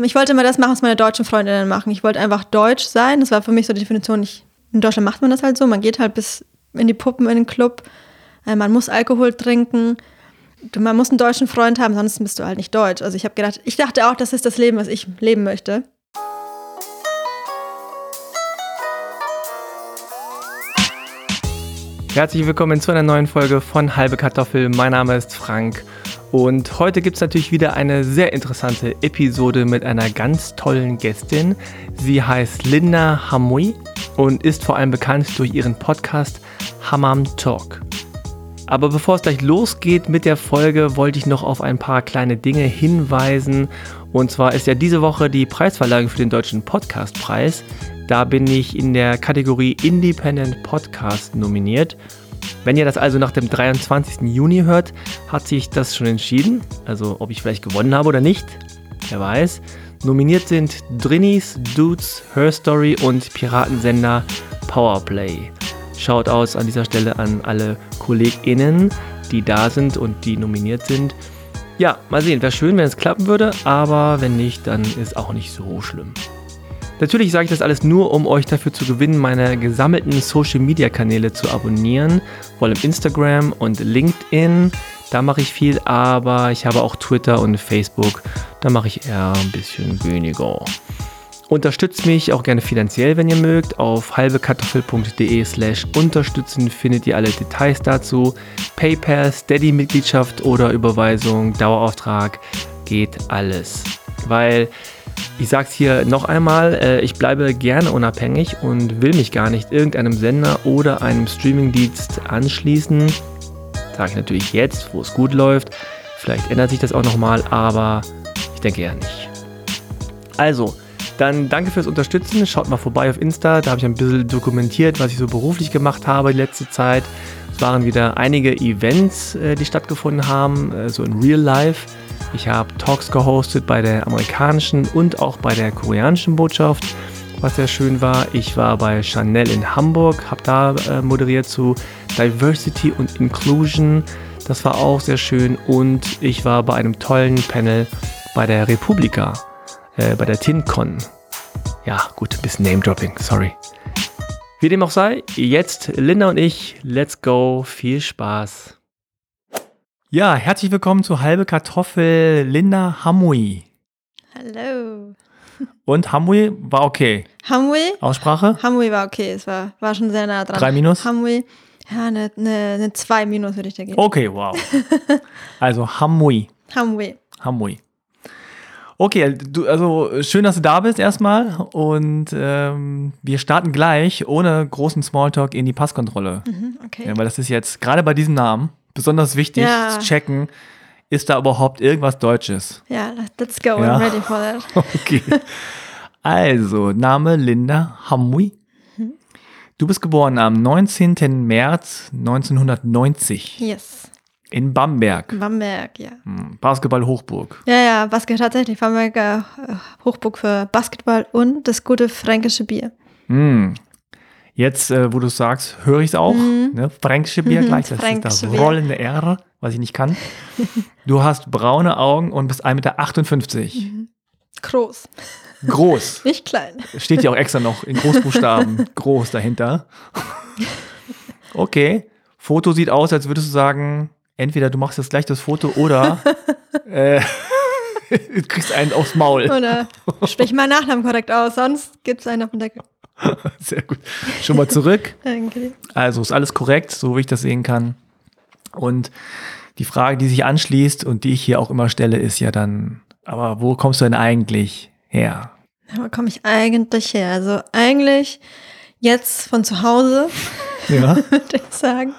Ich wollte immer das machen, was meine deutschen Freundinnen machen. Ich wollte einfach deutsch sein. Das war für mich so die Definition. Ich, in Deutschland macht man das halt so. Man geht halt bis in die Puppen, in den Club. Äh, man muss Alkohol trinken. Man muss einen deutschen Freund haben, sonst bist du halt nicht deutsch. Also ich habe gedacht, ich dachte auch, das ist das Leben, was ich leben möchte. Herzlich willkommen zu einer neuen Folge von Halbe Kartoffel. Mein Name ist Frank und heute gibt es natürlich wieder eine sehr interessante Episode mit einer ganz tollen Gästin. Sie heißt Linda Hamui und ist vor allem bekannt durch ihren Podcast Hammam Talk. Aber bevor es gleich losgeht mit der Folge, wollte ich noch auf ein paar kleine Dinge hinweisen. Und zwar ist ja diese Woche die Preisverleihung für den Deutschen Podcastpreis. Da bin ich in der Kategorie Independent Podcast nominiert. Wenn ihr das also nach dem 23. Juni hört, hat sich das schon entschieden. Also ob ich vielleicht gewonnen habe oder nicht, wer weiß. Nominiert sind Drinis, Dudes, Her Story und Piratensender Powerplay. Schaut aus an dieser Stelle an alle KollegInnen, die da sind und die nominiert sind. Ja, mal sehen, wäre schön, wenn es klappen würde, aber wenn nicht, dann ist auch nicht so schlimm. Natürlich sage ich das alles nur, um euch dafür zu gewinnen, meine gesammelten Social Media Kanäle zu abonnieren. Vor allem Instagram und LinkedIn. Da mache ich viel, aber ich habe auch Twitter und Facebook. Da mache ich eher ein bisschen weniger. Unterstützt mich auch gerne finanziell, wenn ihr mögt. Auf halbekartoffel.de slash unterstützen findet ihr alle Details dazu. PayPal, Steady-Mitgliedschaft oder Überweisung, Dauerauftrag, geht alles. Weil ich sage es hier noch einmal, äh, ich bleibe gerne unabhängig und will mich gar nicht irgendeinem Sender oder einem Streamingdienst anschließen. Sage ich natürlich jetzt, wo es gut läuft. Vielleicht ändert sich das auch nochmal, aber ich denke eher nicht. Also, dann danke fürs Unterstützen. Schaut mal vorbei auf Insta. Da habe ich ein bisschen dokumentiert, was ich so beruflich gemacht habe die letzte Zeit. Es waren wieder einige Events, äh, die stattgefunden haben, äh, so in Real Life. Ich habe Talks gehostet bei der amerikanischen und auch bei der koreanischen Botschaft, was sehr schön war. Ich war bei Chanel in Hamburg, habe da äh, moderiert zu Diversity und Inclusion. Das war auch sehr schön. Und ich war bei einem tollen Panel bei der Republika, äh, bei der TinCon. Ja, gut, ein bisschen Name-Dropping, sorry. Wie dem auch sei, jetzt Linda und ich, let's go, viel Spaß. Ja, herzlich willkommen zu Halbe Kartoffel, Linda Hamui. Hallo. Und Hamui war okay. Hamui? Aussprache? Hamui war okay, es war, war schon sehr nah dran. Drei Minus? Hamui, ja, eine, eine, eine zwei Minus würde ich da geben. Okay, wow. Also Hamui. Hamui. Hamui. Okay, du, also schön, dass du da bist erstmal und ähm, wir starten gleich ohne großen Smalltalk in die Passkontrolle. Mhm, okay. Ja, weil das ist jetzt gerade bei diesem Namen besonders wichtig Ja. zu checken, ist da überhaupt irgendwas Deutsches? Ja, let's go, Ja. I'm ready for that. Okay. Also, Name Linda Hamui. Mhm. Du bist geboren am 19. März 1990 Yes. in Bamberg, Bamberg, ja. Hm, Basketball-Hochburg. Ja, ja, Basket tatsächlich. Bamberger äh, Hochburg für Basketball und das gute fränkische Bier. Hm. Jetzt, äh, wo du es sagst, höre ich es auch. Ne? Fränkische Bier Mhm, gleich, das ist das Bier. rollende R, was ich nicht kann. Du hast braune Augen und bist 1,58 Meter. Mhm. Groß, Groß. nicht klein. Steht ja auch extra noch in Großbuchstaben groß dahinter. Okay. Foto sieht aus, als würdest du sagen, entweder du machst jetzt gleich das Foto oder äh, du kriegst einen aufs Maul. Oder sprich meinen Nachnamen korrekt aus, sonst gibt es einen auf dem Deckel. Sehr gut. Schon mal zurück. Danke. Also ist alles korrekt, so wie ich das sehen kann. Und die Frage, die sich anschließt und die ich hier auch immer stelle, ist ja dann, aber wo kommst du denn eigentlich her? Wo komme ich eigentlich her? Also eigentlich jetzt von zu Hause, Ja. würde ich sagen.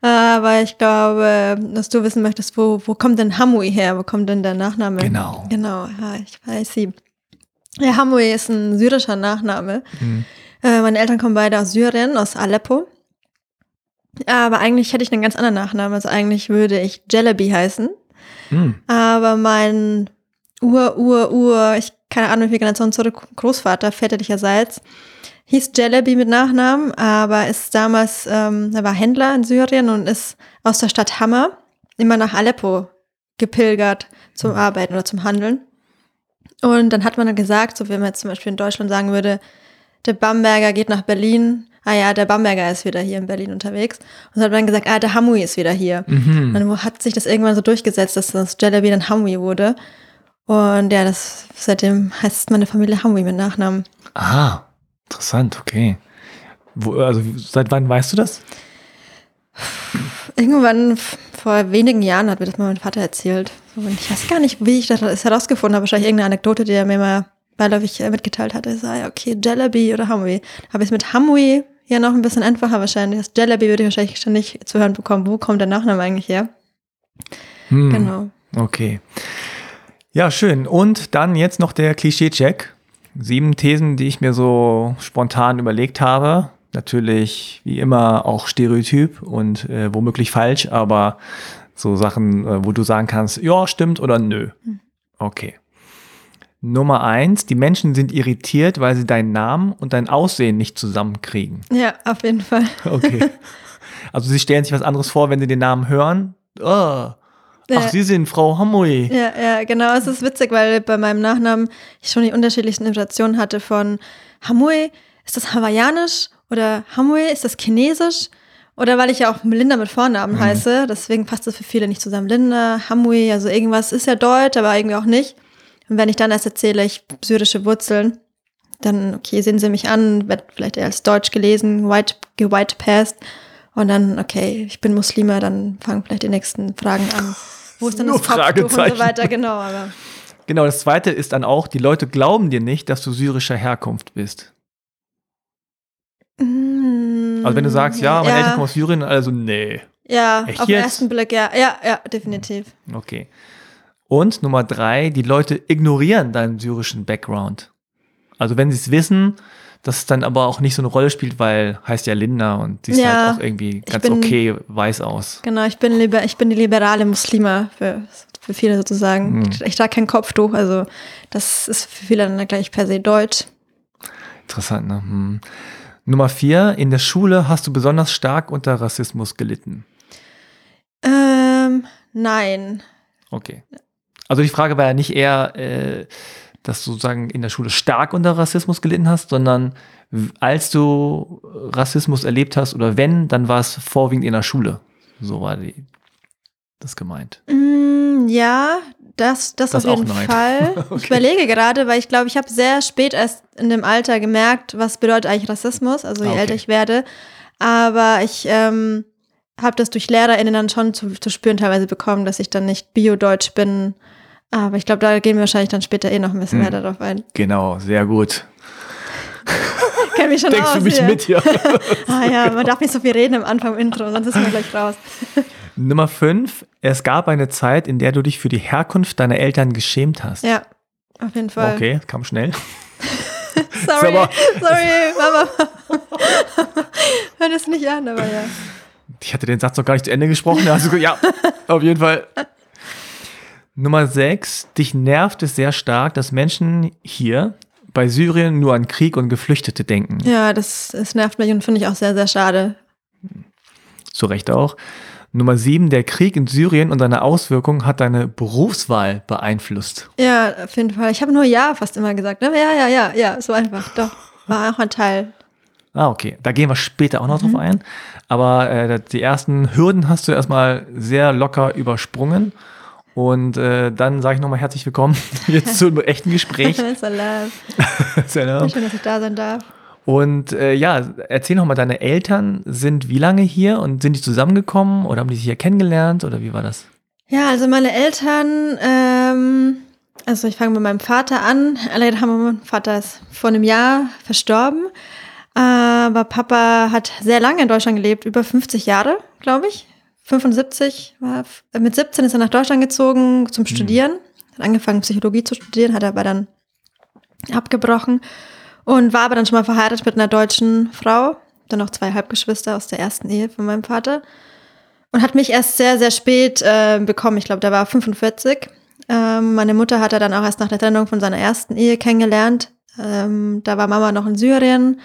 Aber ich glaube, dass du wissen möchtest, wo, wo kommt denn Hamui her? Wo kommt denn der Nachname? Genau. Genau, ja, ich weiß sie. Ja, Hamui ist ein syrischer Nachname. Mhm. Äh, meine Eltern kommen beide aus Syrien, aus Aleppo. Aber eigentlich hätte ich einen ganz anderen Nachnamen. Also eigentlich würde ich Jalebi heißen. Hm. Aber mein Ur, Ur, Ur, ich keine Ahnung, wie viele Generationen zurück, Großvater väterlicherseits, hieß Jalebi mit Nachnamen, aber ist damals, ähm, er war Händler in Syrien und ist aus der Stadt Hama immer nach Aleppo gepilgert zum Arbeiten oder zum Handeln. Und dann hat man dann gesagt, so wie man jetzt zum Beispiel in Deutschland sagen würde, der Bamberger geht nach Berlin. Ah ja, der Bamberger ist wieder hier in Berlin unterwegs. Und dann hat man gesagt, ah, der Hamui ist wieder hier. Mhm. Dann hat sich das irgendwann so durchgesetzt, dass das Jalebi dann Hamui wurde. Und ja, das seitdem heißt meine Familie Hamui mit Nachnamen. Ah, interessant, okay. Wo, also seit wann weißt du das? Irgendwann vor wenigen Jahren hat mir das mal mein Vater erzählt. So, und ich weiß gar nicht, wie ich das herausgefunden habe. Wahrscheinlich irgendeine Anekdote, die er mir mal beiläufig äh, mitgeteilt hatte. Ich sag, ja, okay, Jalebi oder Hamui. Habe ich es mit Hamui ja noch ein bisschen einfacher wahrscheinlich. Das Jalebi würde ich wahrscheinlich ständig zu hören bekommen. Wo kommt der Nachname eigentlich her? Hm, Genau. Okay. Ja, schön. Und dann jetzt noch der Klischee-Check. Sieben Thesen, die ich mir so spontan überlegt habe. Natürlich, wie immer, auch Stereotyp und äh, womöglich falsch, aber so Sachen, äh, wo du sagen kannst, ja, stimmt oder nö. Okay. Nummer eins, die Menschen sind irritiert, weil sie deinen Namen und dein Aussehen nicht zusammenkriegen. Ja, auf jeden Fall. Okay. Also sie stellen sich was anderes vor, wenn sie den Namen hören. Oh. Ach, Ja. Sie sind Frau Hamui. Ja, ja, genau. Es ist witzig, weil bei meinem Nachnamen ich schon die unterschiedlichsten Interpretationen hatte von Hamui, ist das hawaiianisch oder Hamui, ist das chinesisch? Oder weil ich ja auch Linda mit Vornamen heiße, deswegen passt das für viele nicht zusammen. Linda, Hamui, also irgendwas ist ja Deutsch, aber irgendwie auch nicht. Und wenn ich dann erst erzähle, ich syrische Wurzeln, dann, okay, sehen sie mich an, wird vielleicht eher als Deutsch gelesen, white, gewhite passed. Und dann, okay, ich bin Muslime, dann fangen vielleicht die nächsten Fragen an. Wo ist dann Nur das Kopftuch und so weiter, genau, aber. Genau, das zweite ist dann auch, die Leute glauben dir nicht, dass du syrischer Herkunft bist. Also wenn du sagst, ja, meine Eltern kommen aus Syrien, also nee. Ja, Echt auf den jetzt? ersten Blick, ja, ja, ja, definitiv. Okay. Und Nummer drei, die Leute ignorieren deinen syrischen Background. Also wenn sie es wissen, dass es dann aber auch nicht so eine Rolle spielt, weil heißt ja Linda und siehst Ja, halt auch irgendwie ganz bin- okay weiß aus. Genau, ich bin, liber, ich bin die liberale Muslima für, für viele sozusagen. Hm. Ich, ich trage kein Kopftuch, also das ist für viele dann gleich per se deutsch. Interessant, ne? Hm. Nummer vier, in der Schule hast du besonders stark unter Rassismus gelitten. Ähm, nein. Okay. Also die Frage war ja nicht eher, äh, dass du sozusagen in der Schule stark unter Rassismus gelitten hast, sondern als du Rassismus erlebt hast oder wenn, dann war es vorwiegend in der Schule. So war die, das gemeint. Mm, ja, das, das, Das auf jeden nein. Fall. Ich Okay. überlege gerade, weil ich glaube, ich habe sehr spät erst in dem Alter gemerkt, was bedeutet eigentlich Rassismus, also je Ah, okay. älter ich werde. Aber ich ähm, habe das durch LehrerInnen dann schon zu, zu spüren teilweise bekommen, dass ich dann nicht Bio-Deutsch bin. Aber ich glaube, da gehen wir wahrscheinlich dann später eh noch ein bisschen Hm. mehr darauf ein. Genau, sehr gut. Kenn mich schon Denkst aus du mich hier. mit hier? Ah ja, man darf nicht so viel reden am Anfang im Intro, sonst ist man gleich raus. Nummer fünf, es gab eine Zeit, in der du dich für die Herkunft deiner Eltern geschämt hast. Ja, auf jeden Fall. Okay, kam schnell. Sorry, aber- sorry, Mama. Hör das nicht an, aber ja. Ich hatte den Satz noch gar nicht zu Ende gesprochen. Also, ja, auf jeden Fall. Nummer 6. Dich nervt es sehr stark, dass Menschen hier bei Syrien nur an Krieg und Geflüchtete denken. Ja, das, das nervt mich und finde ich auch sehr, sehr schade. Zu Recht auch. Nummer 7. Der Krieg in Syrien und seine Auswirkungen hat deine Berufswahl beeinflusst. Ja, auf jeden Fall. Ich habe nur Ja fast immer gesagt. Ne? Ja, ja, ja, ja, so einfach. Doch, war auch ein Teil. Ah, okay. Da gehen wir später auch noch drauf ein. Aber äh, die ersten Hürden hast du erstmal sehr locker übersprungen. Und äh, dann sage ich nochmal herzlich willkommen jetzt zum echten Gespräch. Salam. Salam. Schön, dass ich da sein darf. Und äh, ja, erzähl noch mal, deine Eltern sind wie lange hier und sind die zusammengekommen oder haben die sich hier kennengelernt oder wie war das? Ja, also meine Eltern, ähm, also ich fange mit meinem Vater an. Alle haben mein Vater ist vor einem Jahr verstorben. Aber Papa hat sehr lange in Deutschland gelebt, über 50 Jahre, glaube ich. 75, war, äh, mit 17 ist er nach Deutschland gezogen zum Studieren. Hat angefangen, Psychologie zu studieren, hat aber dann abgebrochen und war aber dann schon mal verheiratet mit einer deutschen Frau. Dann noch zwei Halbgeschwister aus der ersten Ehe von meinem Vater. Und hat mich erst sehr, sehr spät äh, bekommen. Ich glaube, da war 45. Ähm, meine Mutter hat er dann auch erst nach der Trennung von seiner ersten Ehe kennengelernt. Ähm, da war Mama noch in Syrien,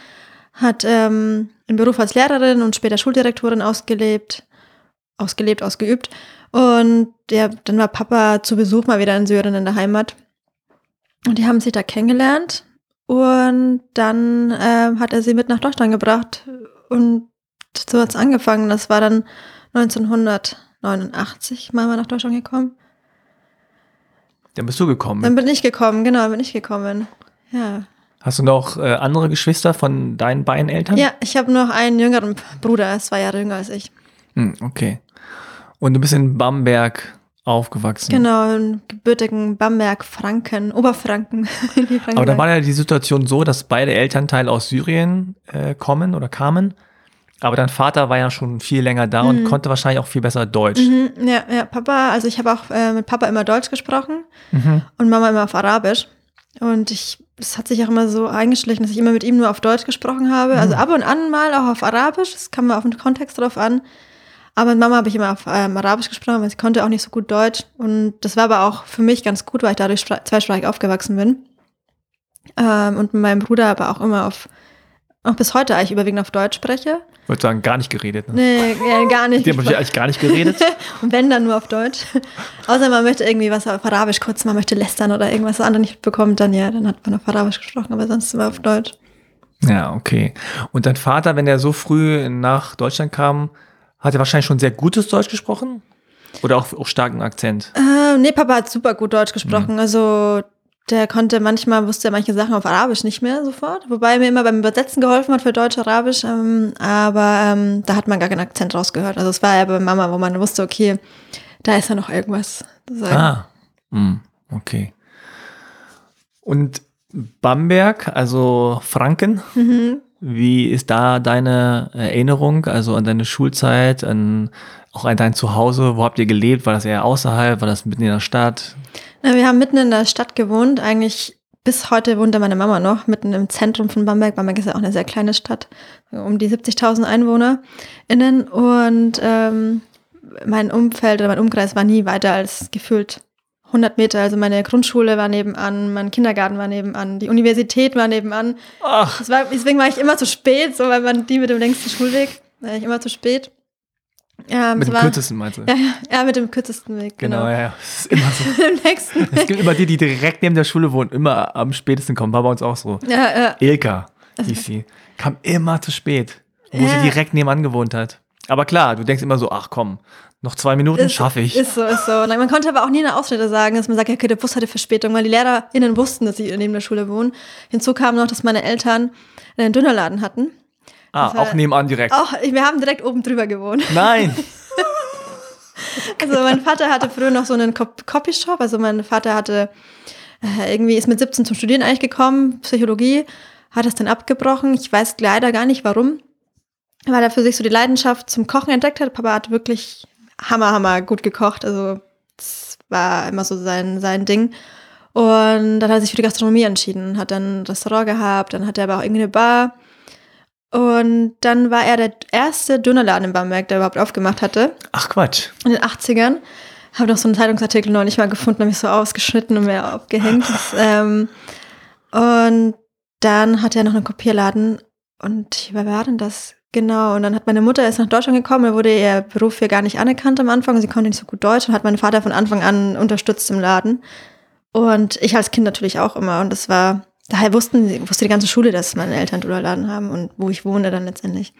hat ähm, einen Beruf als Lehrerin und später Schuldirektorin ausgelebt, ausgelebt, ausgeübt. Und ja, dann war Papa zu Besuch mal wieder in Syrien in der Heimat. Und die haben sich da kennengelernt. Und dann ähm, hat er sie mit nach Deutschland gebracht. Und so hat es angefangen. Das war dann 1989 mal nach Deutschland gekommen. Dann bist du gekommen. Dann bin ich gekommen, genau, bin ich gekommen. Ja. Hast du noch äh, andere Geschwister von deinen beiden Eltern? Ja, ich habe noch einen jüngeren Bruder, zwei Jahre jünger als ich. Hm, okay. Und du bist in Bamberg aufgewachsen. Genau, in gebürtigen Bamberg, Franken, Oberfranken. Aber da war ja die Situation so, dass beide Elternteile aus Syrien äh, kommen oder kamen. Aber dein Vater war ja schon viel länger da mhm. und konnte wahrscheinlich auch viel besser Deutsch. Mhm, ja, ja, Papa, also ich habe auch äh, mit Papa immer Deutsch gesprochen mhm. und Mama immer auf Arabisch. Und ich, es hat sich auch immer so eingeschlichen, dass ich immer mit ihm nur auf Deutsch gesprochen habe. Also mhm. ab und an mal auch auf Arabisch, das kam mal auf den Kontext drauf an. Aber mit Mama habe ich immer auf ähm, Arabisch gesprochen, weil sie konnte auch nicht so gut Deutsch. Und das war aber auch für mich ganz gut, weil ich dadurch zweisprachig aufgewachsen bin. Ähm, und mit meinem Bruder aber auch immer auf, auch bis heute eigentlich überwiegend auf Deutsch spreche. Ich wollte sagen, gar nicht geredet. Ne? Nee, ja, gar nicht. Die haben eigentlich gar nicht geredet. und wenn, dann nur auf Deutsch. Außer man möchte irgendwie was auf Arabisch kurz, man möchte lästern oder irgendwas, was andere nicht bekommt, dann ja, dann hat man auf Arabisch gesprochen, aber sonst immer auf Deutsch. Ja, okay. Und dein Vater, wenn er so früh nach Deutschland kam, hat er wahrscheinlich schon sehr gutes Deutsch gesprochen? Oder auch, auch starken Akzent? Äh, nee, Papa hat super gut Deutsch gesprochen. Mhm. Also der konnte manchmal, wusste er manche Sachen auf Arabisch nicht mehr sofort. Wobei er mir immer beim Übersetzen geholfen hat für Deutsch-Arabisch. Ähm, aber ähm, da hat man gar keinen Akzent rausgehört. Also es war ja bei Mama, wo man wusste, okay, da ist ja noch irgendwas zu sagen. Ah, mhm. okay. Und Bamberg, also Franken, mhm. Wie ist da deine Erinnerung, also an deine Schulzeit, an auch an dein Zuhause? Wo habt ihr gelebt? War das eher außerhalb? War das mitten in der Stadt? Na, wir haben mitten in der Stadt gewohnt. Eigentlich bis heute wohnt da meine Mama noch, mitten im Zentrum von Bamberg. Bamberg ist ja auch eine sehr kleine Stadt, um die 70.000 EinwohnerInnen. Und ähm, mein Umfeld oder mein Umkreis war nie weiter als gefühlt 100 Meter. Also meine Grundschule war nebenan, mein Kindergarten war nebenan, die Universität war nebenan. Ach. War, deswegen war ich immer zu spät, so weil man die mit dem längsten Schulweg, war ich immer zu spät. Ja, mit dem war, kürzesten meinst du? Ja, ja, mit dem kürzesten Weg. Genau, genau ja, ja. Das ist immer so. Im nächsten Weg. Es gibt immer die, die direkt neben der Schule wohnen, immer am spätesten kommen. War bei uns auch so. Ja, ja. Ilka hieß also sie. Kam immer zu spät, wo sie direkt nebenan gewohnt hat. Aber klar, du denkst immer so, ach komm, noch zwei Minuten schaffe ich. Ist so, ist so. Man konnte aber auch nie eine Ausrede sagen, dass man sagt, okay, der Bus hatte Verspätung, weil die LehrerInnen wussten, dass sie neben der Schule wohnen. Hinzu kam noch, dass meine Eltern einen Dönerladen hatten. Ah, auch nebenan direkt. Auch, wir haben direkt oben drüber gewohnt. Nein! also mein Vater hatte früher noch so einen Copyshop. Also mein Vater hatte äh, irgendwie, ist mit 17 zum Studieren eigentlich gekommen, Psychologie, hat es dann abgebrochen. Ich weiß leider gar nicht warum weil er für sich so die Leidenschaft zum Kochen entdeckt hat. Papa hat wirklich hammer, hammer gut gekocht. Also das war immer so sein, sein Ding. Und dann hat er sich für die Gastronomie entschieden, hat dann ein Restaurant gehabt, dann hat er aber auch irgendwie eine Bar. Und dann war er der erste Dönerladen in Bamberg, der überhaupt aufgemacht hatte. Ach Quatsch. In den 80ern. Habe noch so einen Zeitungsartikel noch nicht mal gefunden, habe ich so ausgeschnitten und mir aufgehängt. Das, ähm, und dann hat er noch einen Kopierladen. Und wer war denn das? Genau, und dann hat meine Mutter erst nach Deutschland gekommen, da wurde ihr Beruf hier gar nicht anerkannt am Anfang, sie konnte nicht so gut Deutsch und hat meinen Vater von Anfang an unterstützt im Laden. Und ich als Kind natürlich auch immer. Und das war, daher wussten, wusste die ganze Schule, dass meine Eltern Dönerladen haben und wo ich wohne dann letztendlich.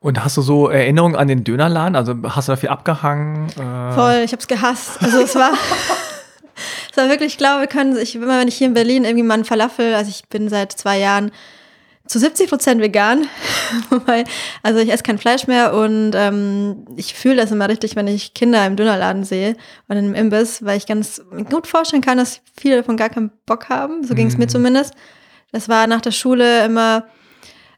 Und hast du so Erinnerungen an den Dönerladen? Also hast du dafür abgehangen? Äh Voll, ich hab's gehasst. Also es war, es war wirklich, ich glaube, wir können, ich, immer wenn ich hier in Berlin irgendwie mal einen Falafel, also ich bin seit zwei Jahren zu 70 Prozent vegan. also ich esse kein Fleisch mehr und ähm, ich fühle das immer richtig, wenn ich Kinder im Dönerladen sehe und im Imbiss, weil ich ganz gut vorstellen kann, dass viele davon gar keinen Bock haben. So ging es mhm. mir zumindest. Das war nach der Schule immer,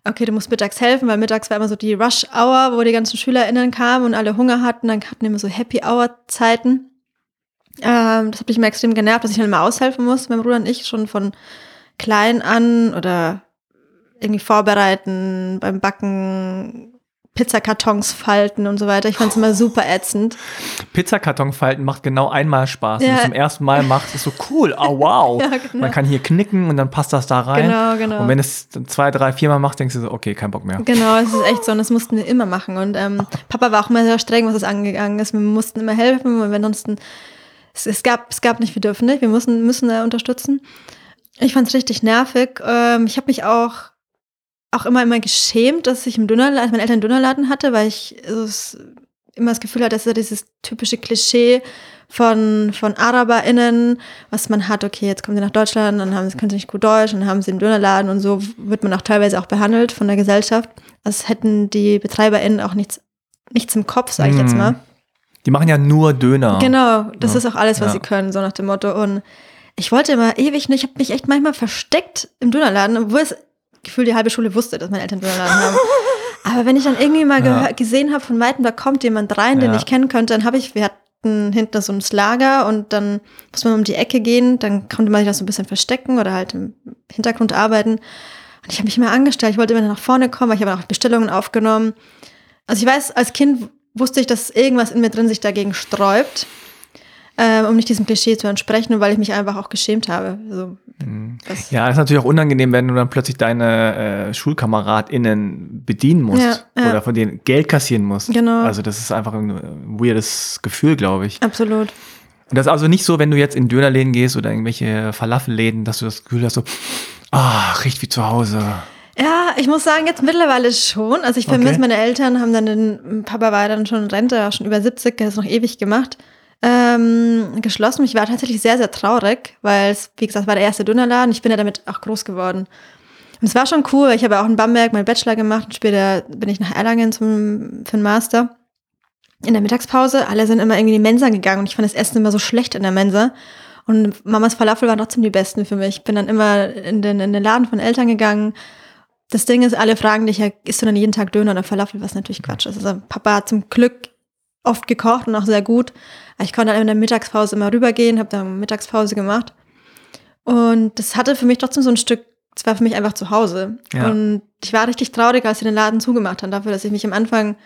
okay, du musst mittags helfen, weil mittags war immer so die Rush-Hour, wo die ganzen SchülerInnen kamen und alle Hunger hatten. Dann hatten immer so Happy-Hour-Zeiten. Ähm, das hat mich immer extrem genervt, dass ich dann immer aushelfen muss, mein Bruder und ich, schon von klein an oder irgendwie vorbereiten, beim Backen Pizzakartons falten und so weiter. Ich fand es immer super ätzend. Pizzakarton falten macht genau einmal Spaß. Ja. Wenn du es zum ersten Mal machst, ist so cool. Oh wow. ja, genau. Man kann hier knicken und dann passt das da rein. Genau, genau. Und wenn es zwei, drei, viermal macht, denkst du so, okay, kein Bock mehr. Genau, es ist echt so und das mussten wir immer machen. Und ähm, Papa war auch immer sehr streng, was das angegangen ist. Wir mussten immer helfen und wenn ansonsten es, es, gab, es gab nicht, wir dürfen nicht, wir müssen, müssen da unterstützen. Ich fand es richtig nervig. Ähm, ich habe mich auch, auch immer immer geschämt, dass ich im Dönerladen, als meine Eltern einen Dönerladen hatte, weil ich also immer das Gefühl hatte, dass er dieses typische Klischee von, von AraberInnen, was man hat, okay, jetzt kommen sie nach Deutschland, dann haben sie, können sie nicht gut Deutsch, dann haben sie einen Dönerladen und so wird man auch teilweise auch behandelt von der Gesellschaft. Als hätten die BetreiberInnen auch nichts, nichts im Kopf, sage ich jetzt mhm. mal. Die machen ja nur Döner. Genau, das ja. ist auch alles, was ja. sie können, so nach dem Motto. Und ich wollte immer ewig, ich habe mich echt manchmal versteckt im Dönerladen, obwohl es gefühlt die halbe Schule wusste, dass meine Eltern Dönerladen haben. Aber wenn ich dann irgendwie mal ja. gesehen habe, von weitem, da kommt jemand rein, den ich kennen könnte, dann habe ich, wir hatten hinten so ein Lager und dann muss man um die Ecke gehen, dann konnte man sich das so ein bisschen verstecken oder halt im Hintergrund arbeiten. Und ich habe mich immer angestellt, ich wollte immer nach vorne kommen, weil ich habe auch Bestellungen aufgenommen. Also ich weiß, als Kind wusste ich, dass irgendwas in mir drin sich dagegen sträubt, äh, um nicht diesem Klischee zu entsprechen und weil ich mich einfach auch geschämt habe. Also, mhm. Das ja, das ist natürlich auch unangenehm, wenn du dann plötzlich deine äh, SchulkameradInnen bedienen musst ja, ja. oder von denen Geld kassieren musst. Genau. Also das ist einfach ein weirdes Gefühl, glaube ich. Absolut. Und das ist also nicht so, wenn du jetzt in Dönerläden gehst oder irgendwelche Falafelläden, dass du das Gefühl hast, so, ah, riecht wie zu Hause. Ja, ich muss sagen, jetzt mittlerweile schon. Also ich vermisse, okay. meine Eltern haben dann den, Papa war dann schon in Rente, auch schon über 70, der hat es noch ewig gemacht, ähm, geschlossen. Ich war tatsächlich sehr, sehr traurig, weil es, wie gesagt, war der erste Dönerladen. Ich bin ja damit auch groß geworden. Und es war schon cool. Ich habe auch in Bamberg meinen Bachelor gemacht und später bin ich nach Erlangen zum, für den Master. In der Mittagspause, alle sind immer irgendwie in die Mensa gegangen und ich fand das Essen immer so schlecht in der Mensa. Und Mamas Falafel waren trotzdem die besten für mich. Ich bin dann immer in den, in den Laden von Eltern gegangen, das Ding ist, alle fragen dich ja, isst du dann jeden Tag Döner oder Falafel, was natürlich Quatsch ist. Also Papa hat zum Glück oft gekocht und auch sehr gut. Ich konnte dann in der Mittagspause immer rübergehen, habe dann Mittagspause gemacht. Und das hatte für mich trotzdem so ein Stück, es war für mich einfach zu Hause. Ja. Und ich war richtig traurig, als sie den Laden zugemacht haben, dafür, dass ich mich am Anfang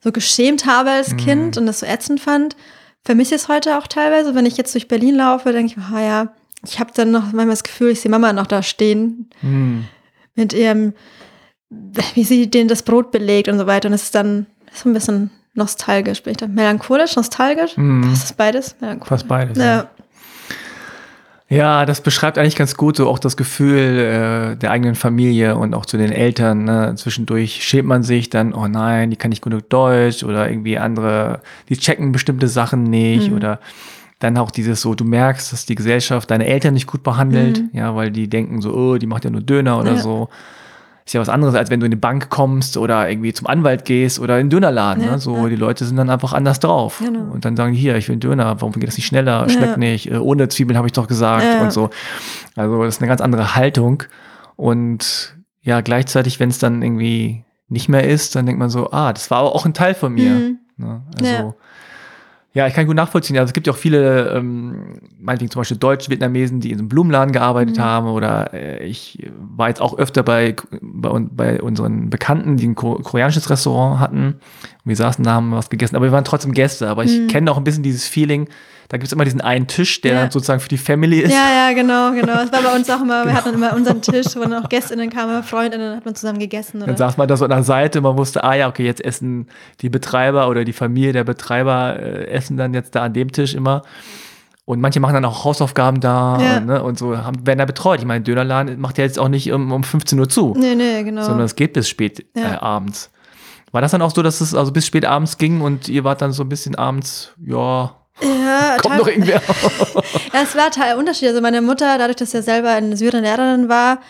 so geschämt habe als mhm. Kind und das so ätzend fand. Vermisse ich es heute auch teilweise. Wenn ich jetzt durch Berlin laufe, denke ich, oh ja, ich habe dann noch manchmal das Gefühl, ich sehe Mama noch da stehen. Mhm mit ihrem, wie sie denen das Brot belegt und so weiter. Und es ist dann so ein bisschen nostalgisch. Bin ich da melancholisch, nostalgisch? Mm. Was ist beides? Fast beides. Ja. ja. Ja, das beschreibt eigentlich ganz gut so auch das Gefühl äh, der eigenen Familie und auch zu den Eltern. Ne? Zwischendurch schämt man sich dann, oh nein, die kann nicht genug Deutsch oder irgendwie andere, die checken bestimmte Sachen nicht mhm. oder dann auch dieses so, du merkst, dass die Gesellschaft deine Eltern nicht gut behandelt, mhm. ja, weil die denken so, oh, die macht ja nur Döner oder ja. so. Ist ja was anderes, als wenn du in die Bank kommst oder irgendwie zum Anwalt gehst oder in den Dönerladen. Ja, ne? So, ja. die Leute sind dann einfach anders drauf. Genau. Und dann sagen die, hier, ich will einen Döner, warum geht das nicht schneller? Schmeckt nicht, äh, ohne Zwiebeln habe ich doch gesagt und so. Also, das ist eine ganz andere Haltung. Und ja, gleichzeitig, wenn es dann irgendwie nicht mehr ist, dann denkt man so, ah, das war aber auch ein Teil von mir. Mhm. Ne? Also, ja, ich kann gut nachvollziehen. Also es gibt ja auch viele, ähm, meinetwegen zum Beispiel Deutsch-Vietnamesen, die in so einem Blumenladen gearbeitet mhm. haben. Oder äh, ich war jetzt auch öfter bei, bei, bei unseren Bekannten, die ein koreanisches Restaurant hatten. Wir saßen da, haben was gegessen. Aber wir waren trotzdem Gäste. Aber ich mhm. kenne auch ein bisschen dieses Feeling, da gibt es immer diesen einen Tisch, der ja. sozusagen für die Family ist. Ja, ja, genau, genau. Das war bei uns auch immer, wir hatten immer unseren Tisch, wo dann auch GästInnen kamen, Freundinnen, hat man zusammen gegessen. Oder? Dann saß man da so an der Seite, man wusste, ah ja, okay, jetzt essen die Betreiber oder die Familie der Betreiber äh, essen dann jetzt da an dem Tisch immer. Und manche machen dann auch Hausaufgaben da ja. und, ne, und, so haben, werden da betreut. Ich meine, Dönerladen macht ja jetzt auch nicht um, um 15 Uhr zu. Nee, nee, genau. Sondern es geht bis spät ja. äh, abends. War das dann auch so, dass es also bis spät abends ging und ihr wart dann so ein bisschen abends, ja, ja, Kommt noch irgendwer. ja, es war total unterschiedlich. Also meine Mutter, dadurch, dass sie selber in Syrien Lehrerin war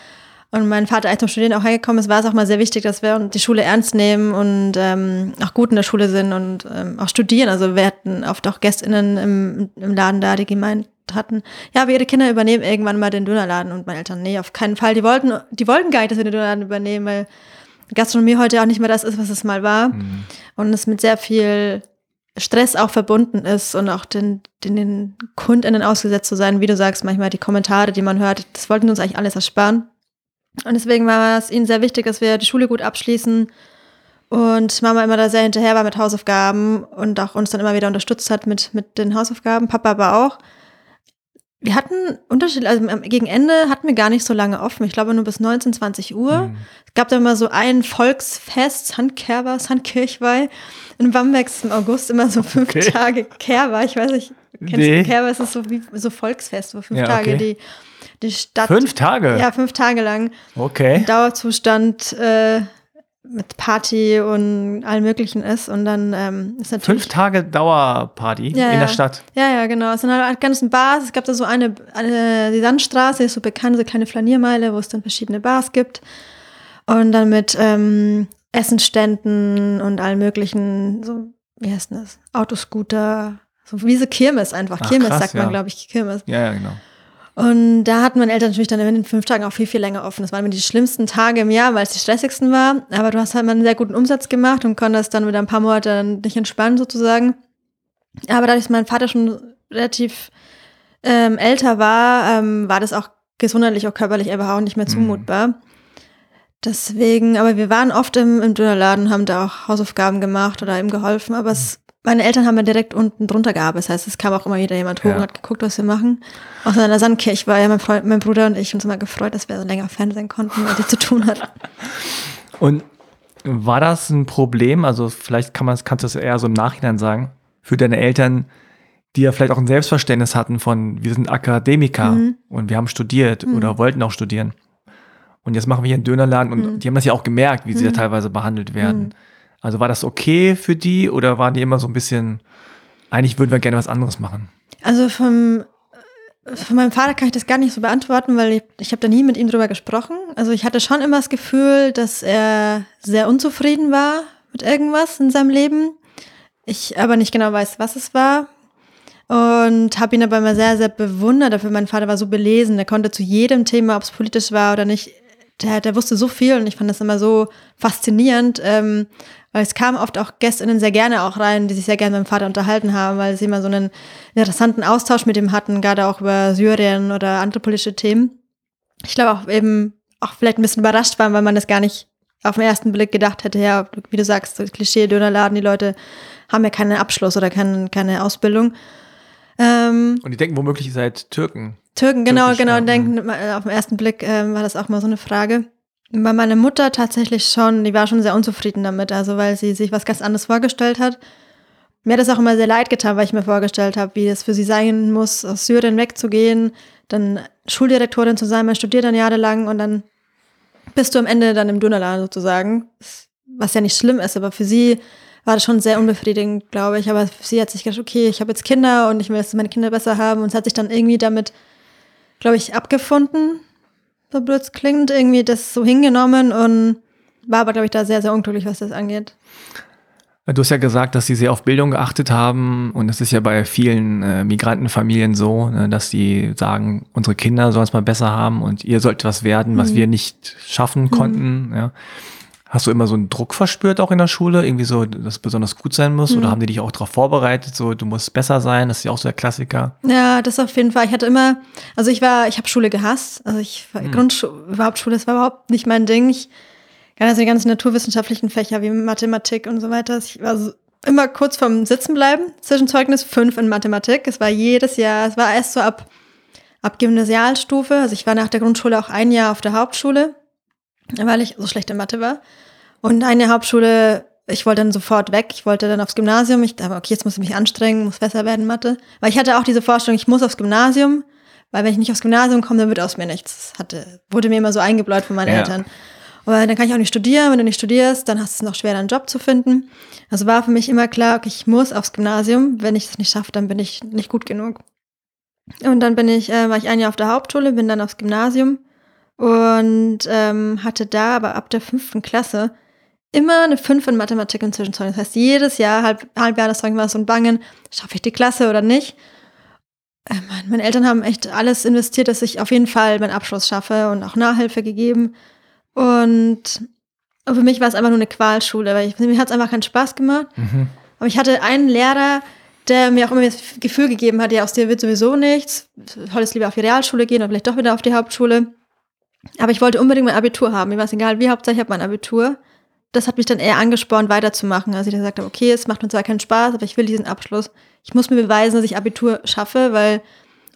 und mein Vater eigentlich zum Studieren auch hergekommen ist, war es auch mal sehr wichtig, dass wir die Schule ernst nehmen und ähm, auch gut in der Schule sind und ähm, auch studieren. Also wir hatten oft auch GästInnen im, im Laden da, die gemeint hatten, ja, aber ihre Kinder übernehmen irgendwann mal den Dönerladen und meine Eltern, nee, auf keinen Fall. Die wollten, die wollten gar nicht, dass wir den Dönerladen übernehmen, weil Gastronomie heute auch nicht mehr das ist, was es mal war. Mhm. Und es mit sehr viel Stress auch verbunden ist und auch den, den, den KundInnen ausgesetzt zu sein, wie du sagst, manchmal die Kommentare, die man hört, das wollten uns eigentlich alles ersparen. Und deswegen war es ihnen sehr wichtig, dass wir die Schule gut abschließen und Mama immer da sehr hinterher war mit Hausaufgaben und auch uns dann immer wieder unterstützt hat mit, mit den Hausaufgaben, Papa aber auch. Wir hatten Unterschied, also gegen Ende hatten wir gar nicht so lange offen. Ich glaube nur bis 19, 20 Uhr. Mhm. Es gab da immer so ein Volksfest, Sandkerber, Sandkirchweih. In Bamberg im August immer so fünf okay. Tage Kerber. Ich weiß nicht, Kennst Nee. du Kerbe? ist so wie so Volksfest, wo fünf Ja, Tage okay. die, die Stadt. Fünf Tage? Ja, fünf Tage lang. Okay. Dauerzustand äh, mit Party und allem Möglichen ist. Und dann ähm, ist natürlich. Fünf Tage Dauerparty Ja, in der Stadt. Ja, ja, genau. Es sind halt ganzen Bars. Es gab da so eine, eine die Sandstraße, ist so bekannt, so eine kleine Flaniermeile, wo es dann verschiedene Bars gibt. Und dann mit ähm, Essensständen und allen möglichen, so, wie heißt denn das? Autoscooter. So wie so Kirmes einfach. Ach, Kirmes krass, sagt man, ja. glaube ich, Kirmes. Ja, ja, genau. Und da hatten meine Eltern natürlich dann in den fünf Tagen auch viel, viel länger offen. Das waren immer die schlimmsten Tage im Jahr, weil es die stressigsten war. Aber du hast halt mal einen sehr guten Umsatz gemacht und konntest dann wieder ein paar Monate dich entspannen sozusagen. Aber dadurch, dass mein Vater schon relativ ähm, älter war, ähm, war das auch gesundheitlich, auch körperlich einfach auch nicht mehr Mhm. zumutbar. Deswegen, aber wir waren oft im, im Dönerladen, haben da auch Hausaufgaben gemacht oder ihm geholfen. Aber es, meine Eltern haben ja direkt unten drunter gearbeitet. Das heißt, es kam auch immer wieder jemand hoch Ja. und hat geguckt, was wir machen. Außer in der Sandkirche war ja mein, Freund, mein Bruder und ich uns immer gefreut, dass wir so länger Fernsehen konnten, weil die zu tun hat. Und war das ein Problem? Also vielleicht kann man, kannst du es eher so im Nachhinein sagen, für deine Eltern, die ja vielleicht auch ein Selbstverständnis hatten von, wir sind Akademiker Mhm. und wir haben studiert oder wollten auch studieren. Und jetzt machen wir hier einen Dönerladen und Mhm. die haben das ja auch gemerkt, wie sie da teilweise behandelt werden. Also war das okay für die oder waren die immer so ein bisschen, eigentlich würden wir gerne was anderes machen? Also vom, von meinem Vater kann ich das gar nicht so beantworten, weil ich, ich habe da nie mit ihm drüber gesprochen. Also ich hatte schon immer das Gefühl, dass er sehr unzufrieden war mit irgendwas in seinem Leben. Ich aber nicht genau weiß, was es war. Und habe ihn aber immer sehr, sehr bewundert dafür. Mein Vater war so belesen, der konnte zu jedem Thema, ob es politisch war oder nicht, der, der wusste so viel und ich fand das immer so faszinierend, ähm, weil es kamen oft auch GästInnen sehr gerne auch rein, die sich sehr gerne mit meinem Vater unterhalten haben, weil sie immer so einen interessanten Austausch mit ihm hatten, gerade auch über Syrien oder andere politische Themen. Ich glaube auch eben auch vielleicht ein bisschen überrascht waren, weil man das gar nicht auf den ersten Blick gedacht hätte, ja, wie du sagst, so Klischee-Dönerladen, die Leute haben ja keinen Abschluss oder keine, keine Ausbildung. Ähm, Und die denken womöglich, ihr seid Türken. Türken, genau, Türkisch, genau, ja, denken, äh, auf den ersten Blick ähm, war das auch mal so eine Frage. Bei meiner Mutter tatsächlich schon, die war schon sehr unzufrieden damit, also weil sie sich was ganz anderes vorgestellt hat. Mir hat das auch immer sehr leid getan, weil ich mir vorgestellt habe, wie es für sie sein muss, aus Syrien wegzugehen, dann Schuldirektorin zu sein, man studiert dann jahrelang und dann bist du am Ende dann im Dönerladen sozusagen, was ja nicht schlimm ist, aber für sie war das schon sehr unbefriedigend, glaube ich. Aber sie hat sich gedacht, okay, ich habe jetzt Kinder und ich will, dass meine Kinder besser haben und es hat sich dann irgendwie damit, glaube ich, abgefunden, so blöd es klingt, irgendwie das so hingenommen und war aber, glaube ich, da sehr, sehr unglücklich, was das angeht. Du hast ja gesagt, dass sie sehr auf Bildung geachtet haben und es ist ja bei vielen äh, Migrantenfamilien so, ne, dass die sagen, unsere Kinder sollen es mal besser haben und ihr sollt was werden, was wir nicht schaffen konnten. Ja. Hast du immer so einen Druck verspürt auch in der Schule, irgendwie so, dass es besonders gut sein muss oder haben die dich auch darauf vorbereitet, so du musst besser sein, das ist ja auch so der Klassiker. Ja, das auf jeden Fall. Ich hatte immer, also ich war, ich habe Schule gehasst. Also ich war Grundschule, überhaupt Schule, das war überhaupt nicht mein Ding. Ich, also die ganzen naturwissenschaftlichen Fächer wie Mathematik und so weiter. Ich war so immer kurz vorm Sitzenbleiben. Zwischenzeugnis fünf in Mathematik. Es war jedes Jahr, es war erst so ab, ab Gymnasialstufe. Also ich war nach der Grundschule auch ein Jahr auf der Hauptschule, weil ich so schlecht in Mathe war. Und eine Hauptschule, ich wollte dann sofort weg. Ich wollte dann aufs Gymnasium. Ich dachte, okay, jetzt muss ich mich anstrengen, muss besser werden in Mathe. Weil ich hatte auch diese Vorstellung, ich muss aufs Gymnasium, weil wenn ich nicht aufs Gymnasium komme, dann wird aus mir nichts. Das hatte, wurde mir immer so eingebläut von meinen Ja. Eltern. Aber dann kann ich auch nicht studieren. Wenn du nicht studierst, dann hast du es noch schwerer, einen Job zu finden. Also war für mich immer klar, okay, ich muss aufs Gymnasium. Wenn ich das nicht schaffe, dann bin ich nicht gut genug. Und dann bin ich, äh, war ich ein Jahr auf der Hauptschule, bin dann aufs Gymnasium und ähm, hatte da aber ab der fünften Klasse immer eine 5 in Mathematik und Zwischenzeugnis. Das heißt, jedes Jahr, halb, Halbjahreszeugnis war so ein Bangen, schaffe ich die Klasse oder nicht. Äh, mein, meine Eltern haben echt alles investiert, dass ich auf jeden Fall meinen Abschluss schaffe und auch Nachhilfe gegeben. Und für mich war es einfach nur eine Qualschule, weil ich, mir hat es einfach keinen Spaß gemacht. Aber ich hatte einen Lehrer, der mir auch immer das Gefühl gegeben hat, ja, aus dir wird sowieso nichts. Solltest lieber auf die Realschule gehen oder vielleicht doch wieder auf die Hauptschule. Aber ich wollte unbedingt mein Abitur haben. Mir war es egal, wie Hauptsache ich habe mein Abitur. Das hat mich dann eher angespornt, weiterzumachen. Also ich dann gesagt habe, okay, es macht mir zwar keinen Spaß, aber ich will diesen Abschluss. Ich muss mir beweisen, dass ich Abitur schaffe, weil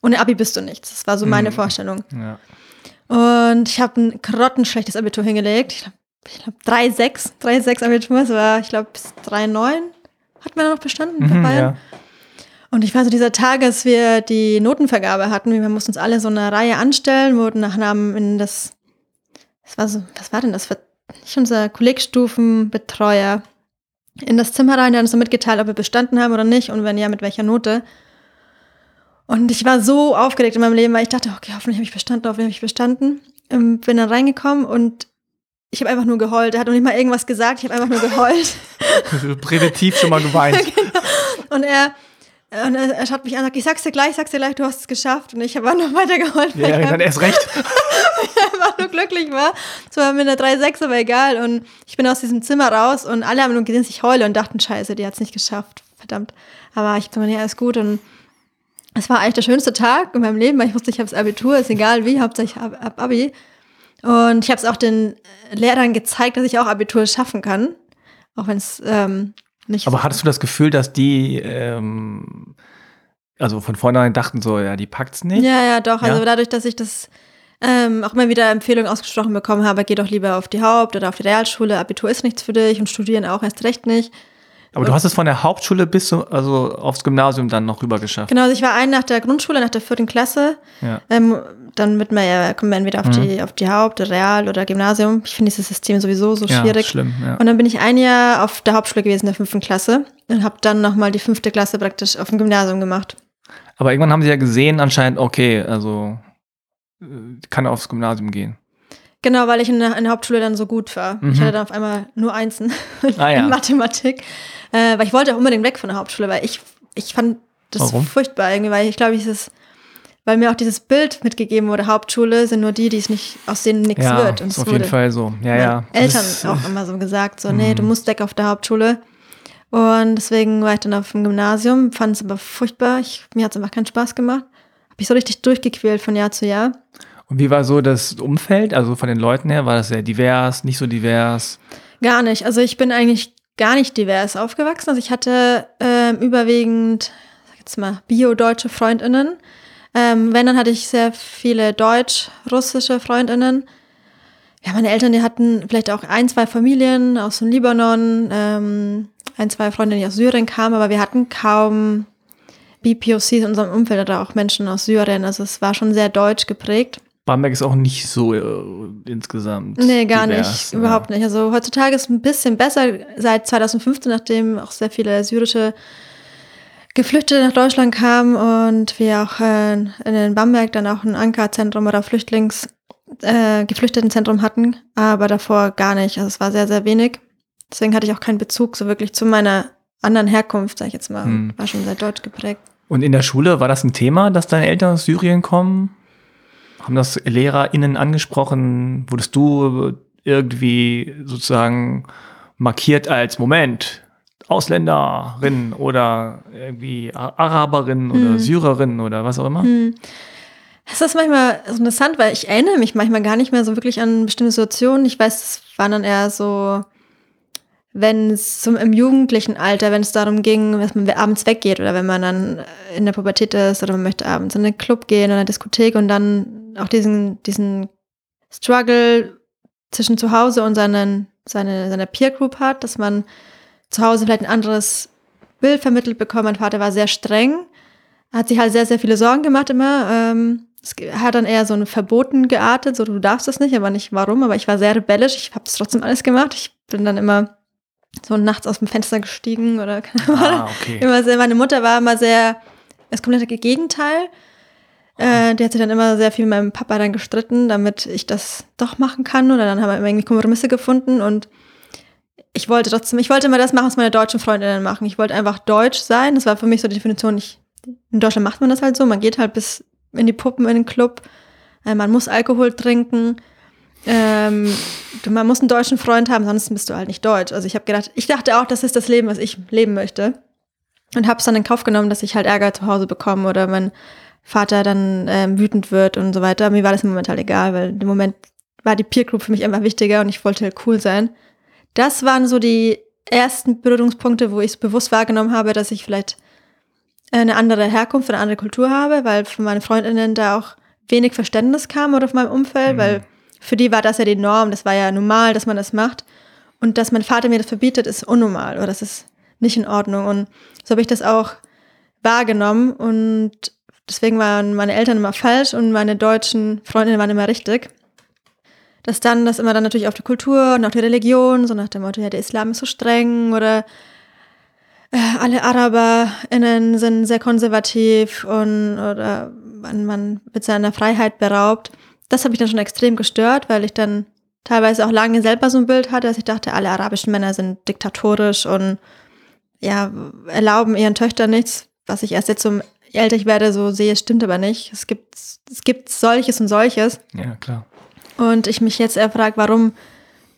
ohne Abi bist du nichts. Das war so meine Vorstellung. Ja. Und ich habe ein grottenschlechtes Abitur hingelegt. Ich glaube, ich glaub, 3,6. 3,6 Abitur. Das war, ich glaube, bis 3,9 hat man noch bestanden Mhm, Bayern. ja. Und ich weiß so dieser Tag, als wir die Notenvergabe hatten, wir mussten uns alle so eine Reihe anstellen, wurden nach Namen in das, das war so, was war denn das nicht unser Kollegstufenbetreuer, in das Zimmer rein, der hat uns so mitgeteilt, ob wir bestanden haben oder nicht und wenn ja, mit welcher Note. Und ich war so aufgeregt in meinem Leben, weil ich dachte, okay, hoffentlich habe ich bestanden, hoffentlich habe ich bestanden. Ähm, bin dann reingekommen und ich habe einfach nur geheult. Er hat noch nicht mal irgendwas gesagt, ich habe einfach nur geheult. Präventiv schon mal geweint. genau. Und er, und er, er schaut mich an und sagt, ich sag's dir gleich, sag's dir gleich, du hast es geschafft. Und ich habe noch weiter geheult. Ja, dann erst recht. ich einfach nur glücklich war. Es war mit einer 3,6, aber egal. Und ich bin aus diesem Zimmer raus und alle haben nur gesehen, dass ich heule und dachten, scheiße, die hat's nicht geschafft. Verdammt. Aber ich dachte, ja, alles gut. Und es war eigentlich der schönste Tag in meinem Leben, weil ich wusste, ich habe das Abitur, ist egal wie, hauptsächlich ab Abi. Und ich habe es auch den Lehrern gezeigt, dass ich auch Abitur schaffen kann. Auch wenn es ähm, nicht. Aber hattest du das Gefühl, dass die ähm, also von vornherein dachten so, ja, die packt's nicht? Ja, ja, doch. Also dadurch, dass ich das ähm, auch immer wieder Empfehlungen ausgesprochen bekommen habe, geh doch lieber auf die Haupt- oder auf die Realschule, Abitur ist nichts für dich und studieren auch erst recht nicht. Aber du hast es von der Hauptschule bis zu, also aufs Gymnasium dann noch rüber geschafft. Genau, also ich war ein nach der Grundschule, nach der vierten Klasse. Ja. Ähm, dann wird man ja, kommt man entweder auf, Mhm. die, auf die Haupt-, Real- oder Gymnasium. Ich finde dieses System sowieso so Ja, schwierig. schlimm, ja. Und dann bin ich ein Jahr auf der Hauptschule gewesen, in der fünften Klasse. Und habe dann nochmal die fünfte Klasse praktisch auf dem Gymnasium gemacht. Aber irgendwann haben sie ja gesehen, anscheinend, okay, also äh, kann aufs Gymnasium gehen. Genau, weil ich in der, in der Hauptschule dann so gut war. Mhm. Ich hatte dann auf einmal nur Einsen Ah, ja. in Mathematik. Äh, weil ich wollte auch unbedingt weg von der Hauptschule, weil ich, ich fand das Warum? furchtbar irgendwie, weil ich glaube, dieses, weil mir auch dieses Bild mitgegeben wurde, Hauptschule sind nur die, die es nicht, aus denen nichts ja, wird. Und ist auf jeden Fall so. Ja, ja. Eltern ist, auch immer so gesagt, so, nee, Mhm. du musst weg auf der Hauptschule. Und deswegen war ich dann auf dem Gymnasium, fand es aber furchtbar. Ich, mir hat es einfach keinen Spaß gemacht. Habe ich so richtig durchgequält von Jahr zu Jahr. Und wie war so das Umfeld, also von den Leuten her? War das sehr divers, nicht so divers? Gar nicht. Also ich bin eigentlich gar nicht divers aufgewachsen. Also ich hatte ähm, überwiegend, sag jetzt mal, bio-deutsche Freundinnen. Ähm, wenn, dann hatte ich sehr viele deutsch-russische Freundinnen. Ja, meine Eltern, die hatten vielleicht auch ein, zwei Familien aus dem Libanon, ähm, ein, zwei Freundinnen, die aus Syrien kamen, aber wir hatten kaum BPOCs in unserem Umfeld oder auch Menschen aus Syrien. Also es war schon sehr deutsch geprägt. Bamberg ist auch nicht so äh, insgesamt. Nee, gar divers, nicht. ja. Überhaupt nicht. Also heutzutage ist es ein bisschen besser seit 2015, nachdem auch sehr viele syrische Geflüchtete nach Deutschland kamen und wir auch äh, in Bamberg dann auch ein Ankerzentrum oder Flüchtlings äh, Geflüchtetenzentrum hatten, aber davor gar nicht. Also es war sehr, sehr wenig. Deswegen hatte ich auch keinen Bezug so wirklich zu meiner anderen Herkunft, sag ich jetzt mal. Hm. War schon sehr deutsch geprägt. Und in der Schule war das ein Thema, dass deine Eltern aus Syrien kommen? Haben das LehrerInnen angesprochen? Wurdest du irgendwie sozusagen markiert als Moment? Ausländerin oder irgendwie Araberin oder Hm. Syrerin oder was auch immer? Hm. Es ist manchmal so interessant, weil ich erinnere mich manchmal gar nicht mehr so wirklich an bestimmte Situationen. Ich weiß, es waren dann eher so, wenn es zum, im jugendlichen Alter, wenn es darum ging, dass man abends weggeht oder wenn man dann in der Pubertät ist oder man möchte abends in einen Club gehen oder eine Diskothek und dann auch diesen, diesen Struggle zwischen zu Hause und seinen, seine, seiner Peer Group hat, dass man zu Hause vielleicht ein anderes Bild vermittelt bekommt. Mein Vater war sehr streng, hat sich halt sehr, sehr viele Sorgen gemacht immer. Ähm, es hat dann eher so ein Verboten geartet, so du darfst das nicht, aber nicht warum. Aber ich war sehr rebellisch, ich habe es trotzdem alles gemacht. Ich bin dann immer so nachts aus dem Fenster gestiegen oder keine Ahnung. Ah, okay. Immer sehr, meine Mutter war immer sehr das komplette Gegenteil. Äh, die hat sich dann immer sehr viel mit meinem Papa dann gestritten, damit ich das doch machen kann. Oder dann haben wir irgendwie Kompromisse gefunden und ich wollte trotzdem, ich wollte immer das machen, was meine deutschen Freundinnen machen. Ich wollte einfach deutsch sein. Das war für mich so die Definition. Ich, in Deutschland macht man das halt so. Man geht halt bis in die Puppen in den Club. Äh, man muss Alkohol trinken. Ähm, man muss einen deutschen Freund haben, sonst bist du halt nicht deutsch. Also ich habe gedacht, ich dachte auch, das ist das Leben, was ich leben möchte. Und habe es dann in Kauf genommen, dass ich halt Ärger zu Hause bekomme oder mein Vater dann ähm, wütend wird und so weiter. Mir war das im Moment halt egal, weil im Moment war die Peer Group für mich einfach wichtiger und ich wollte halt cool sein. Das waren so die ersten Berührungspunkte, wo ich es bewusst wahrgenommen habe, dass ich vielleicht eine andere Herkunft, eine andere Kultur habe, weil von meinen Freundinnen da auch wenig Verständnis kam oder von meinem Umfeld, Mhm. weil für die war das ja die Norm, das war ja normal, dass man das macht. Und dass mein Vater mir das verbietet, ist unnormal oder das ist nicht in Ordnung. Und so habe ich das auch wahrgenommen und deswegen waren meine Eltern immer falsch und meine deutschen Freundinnen waren immer richtig. Dass dann das immer dann natürlich auf die Kultur und auf die Religion, so nach dem Motto, ja, der Islam ist so streng oder äh, alle AraberInnen sind sehr konservativ und oder man, man wird seiner Freiheit beraubt. Das hat mich dann schon extrem gestört, weil ich dann teilweise auch lange selber so ein Bild hatte, dass ich dachte, alle arabischen Männer sind diktatorisch und ja, erlauben ihren Töchtern nichts, was ich erst jetzt so älter ich werde, so sehe, stimmt aber nicht. Es gibt, es gibt solches und solches. Ja, klar. Und ich mich jetzt eher frage, warum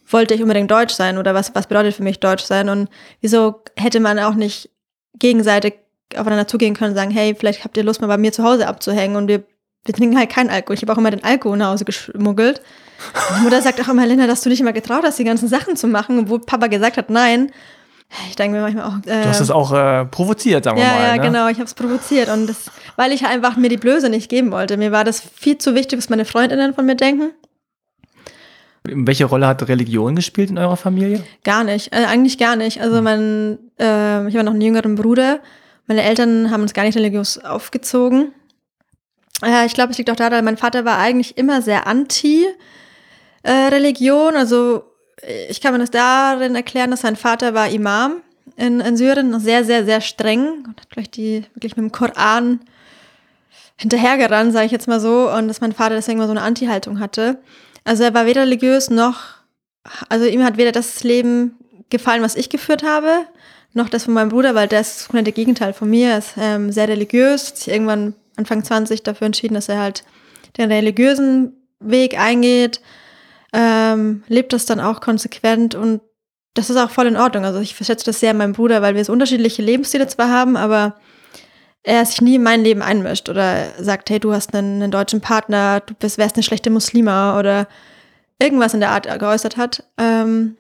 wollte ich unbedingt Deutsch sein oder was, was bedeutet für mich Deutsch sein und wieso hätte man auch nicht gegenseitig aufeinander zugehen können und sagen, hey, vielleicht habt ihr Lust mal bei mir zu Hause abzuhängen und wir, wir trinken halt keinen Alkohol. Ich habe auch immer den Alkohol nach Hause geschmuggelt. Meine Mutter sagt auch immer, Linda, dass du nicht immer getraut hast, die ganzen Sachen zu machen, obwohl Papa gesagt hat, nein. Ich denke mir manchmal auch. Äh, du hast es auch äh, provoziert, sagen ja, wir mal. Ja, ne? genau, ich habe es provoziert. Und das, weil ich einfach mir die Blöße nicht geben wollte. Mir war das viel zu wichtig, was meine Freundinnen von mir denken. Welche Rolle hat Religion gespielt in eurer Familie? Gar nicht, äh, eigentlich gar nicht. Also mein, äh, ich habe noch einen jüngeren Bruder. Meine Eltern haben uns gar nicht religiös aufgezogen. Äh, ich glaube, es liegt auch daran, mein Vater war eigentlich immer sehr anti äh. Also ich kann mir das darin erklären, dass sein Vater war Imam in, in Syrien, sehr, sehr, sehr streng und hat gleich die wirklich mit dem Koran hinterhergerannt, sage ich jetzt mal so, und dass mein Vater deswegen mal so eine Anti-Haltung hatte. Also er war weder religiös noch, also ihm hat weder das Leben gefallen, was ich geführt habe, noch das von meinem Bruder, weil der ist das Gegenteil von mir. Er ist ähm, sehr religiös, hat sich irgendwann Anfang 20 dafür entschieden, dass er halt den religiösen Weg eingeht, ähm, lebt das dann auch konsequent und das ist auch voll in Ordnung. Also ich verschätze das sehr an meinem Bruder, weil wir so unterschiedliche Lebensstile zwar haben, aber er sich nie in mein Leben einmischt oder sagt, hey, du hast einen, einen deutschen Partner, du bist, wärst eine schlechte Muslima oder irgendwas in der Art geäußert hat. Ähm,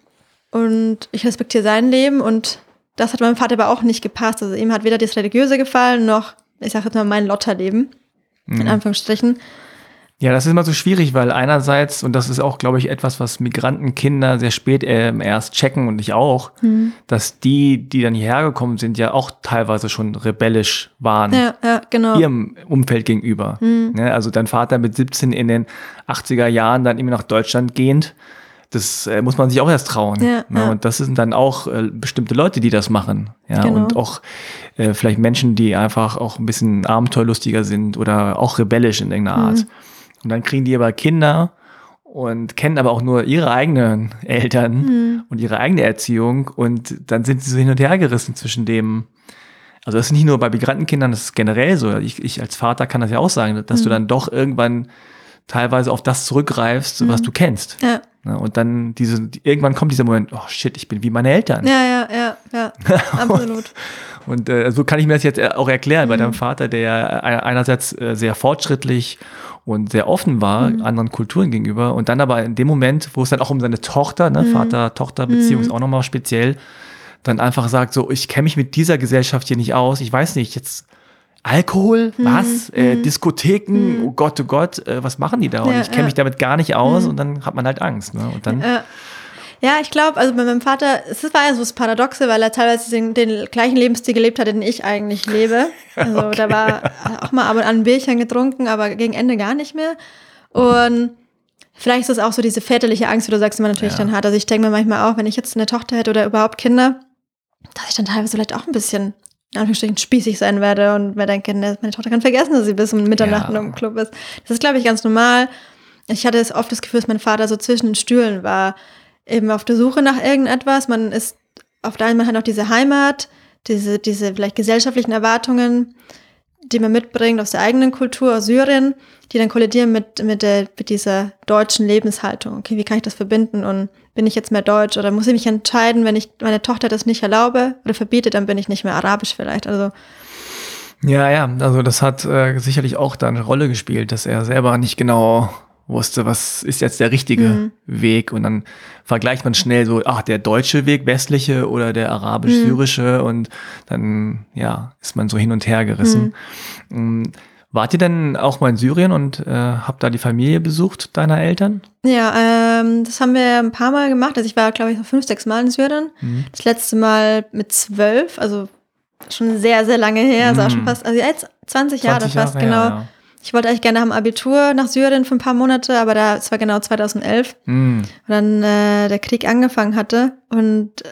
und ich respektiere sein Leben und das hat meinem Vater aber auch nicht gepasst. Also ihm hat weder das Religiöse gefallen, noch, ich sage jetzt mal, mein Lotterleben, mhm. in Anführungsstrichen. Ja, das ist immer so schwierig, weil einerseits, und das ist auch, glaube ich, etwas, was Migrantenkinder sehr spät äh, erst checken und ich auch, mhm. dass die, die dann hierher gekommen sind, ja auch teilweise schon rebellisch waren. Ja, ja, genau. Ihrem Umfeld gegenüber. Mhm. Ja, also dein Vater mit 17 in den 80er Jahren dann immer nach Deutschland gehend, das äh, muss man sich auch erst trauen. Ja, ne? ja. Und das sind dann auch äh, bestimmte Leute, die das machen. Ja, genau. und auch äh, vielleicht Menschen, die einfach auch ein bisschen abenteuerlustiger sind oder auch rebellisch in irgendeiner Art. Mhm. Und dann kriegen die aber Kinder und kennen aber auch nur ihre eigenen Eltern mhm. und ihre eigene Erziehung und dann sind sie so hin und her gerissen zwischen dem. Also das ist nicht nur bei Migrantenkindern, das ist generell so. Ich, ich als Vater kann das ja auch sagen, dass mhm. du dann doch irgendwann teilweise auf das zurückgreifst, mhm. was du kennst. Ja. Ne, und dann diese, irgendwann kommt dieser Moment, oh shit, ich bin wie meine Eltern. Ja, ja, ja, ja, absolut. und äh, so kann ich mir das jetzt auch erklären bei deinem mhm. Vater, der ja einerseits äh, sehr fortschrittlich und sehr offen war mhm. anderen Kulturen gegenüber und dann aber in dem Moment, wo es dann auch um seine Tochter, ne, mhm. Vater-Tochter-Beziehung ist mhm. auch nochmal speziell, dann einfach sagt so, ich kenne mich mit dieser Gesellschaft hier nicht aus, ich weiß nicht, jetzt Alkohol, mhm. was? Äh, mhm. Diskotheken, oh Gott, oh Gott, äh, was machen die da? Und ja, ich kenne ja. mich damit gar nicht aus und dann hat man halt Angst. Ne? Und dann ja. Ja, ich glaube, also bei meinem Vater, es war ja so das Paradoxe, weil er teilweise den, den, gleichen Lebensstil gelebt hat, den ich eigentlich lebe. Also okay. da war auch mal ab und an ein Bierchen getrunken, aber gegen Ende gar nicht mehr. Und vielleicht ist das auch so diese väterliche Angst, wie du sagst, die man natürlich ja. dann hat. Also ich denke mir manchmal auch, wenn ich jetzt eine Tochter hätte oder überhaupt Kinder, dass ich dann teilweise vielleicht auch ein bisschen in Anführungsstrichen spießig sein werde und mir denke, ne, meine Tochter kann vergessen, dass sie bis um Mitternacht ja. im Club ist. Das ist, glaube ich, ganz normal. Ich hatte oft das Gefühl, dass mein Vater so zwischen den Stühlen war eben auf der Suche nach irgendetwas. Man ist auf der einen Seite auch diese Heimat, diese, diese vielleicht gesellschaftlichen Erwartungen, die man mitbringt aus der eigenen Kultur, aus Syrien, die dann kollidieren mit, mit, der, mit dieser deutschen Lebenshaltung. Okay, wie kann ich das verbinden und bin ich jetzt mehr deutsch oder muss ich mich entscheiden, wenn ich meine Tochter das nicht erlaube oder verbiete, dann bin ich nicht mehr arabisch vielleicht. Also ja, ja, also das hat äh, sicherlich auch da eine Rolle gespielt, dass er selber nicht genau wusste, was ist jetzt der richtige mhm. Weg und dann vergleicht man schnell so, ach, der deutsche Weg, westliche oder der arabisch-syrische mhm. und dann, ja, ist man so hin und her gerissen. Mhm. Mm, wart ihr denn auch mal in Syrien und äh, habt da die Familie besucht, deiner Eltern? Ja, ähm, das haben wir ein paar Mal gemacht. Also ich war, glaube ich, fünf, sechs Mal in Syrien. Mhm. Das letzte Mal mit zwölf, also schon sehr, sehr lange her, also auch schon fast, also jetzt 20 Jahre 20 fast, Jahre, genau. ja, ja. Ich wollte eigentlich gerne nach dem Abitur nach Syrien für ein paar Monate, aber da, es war genau 2011, Mm. und dann äh, der Krieg angefangen hatte und äh,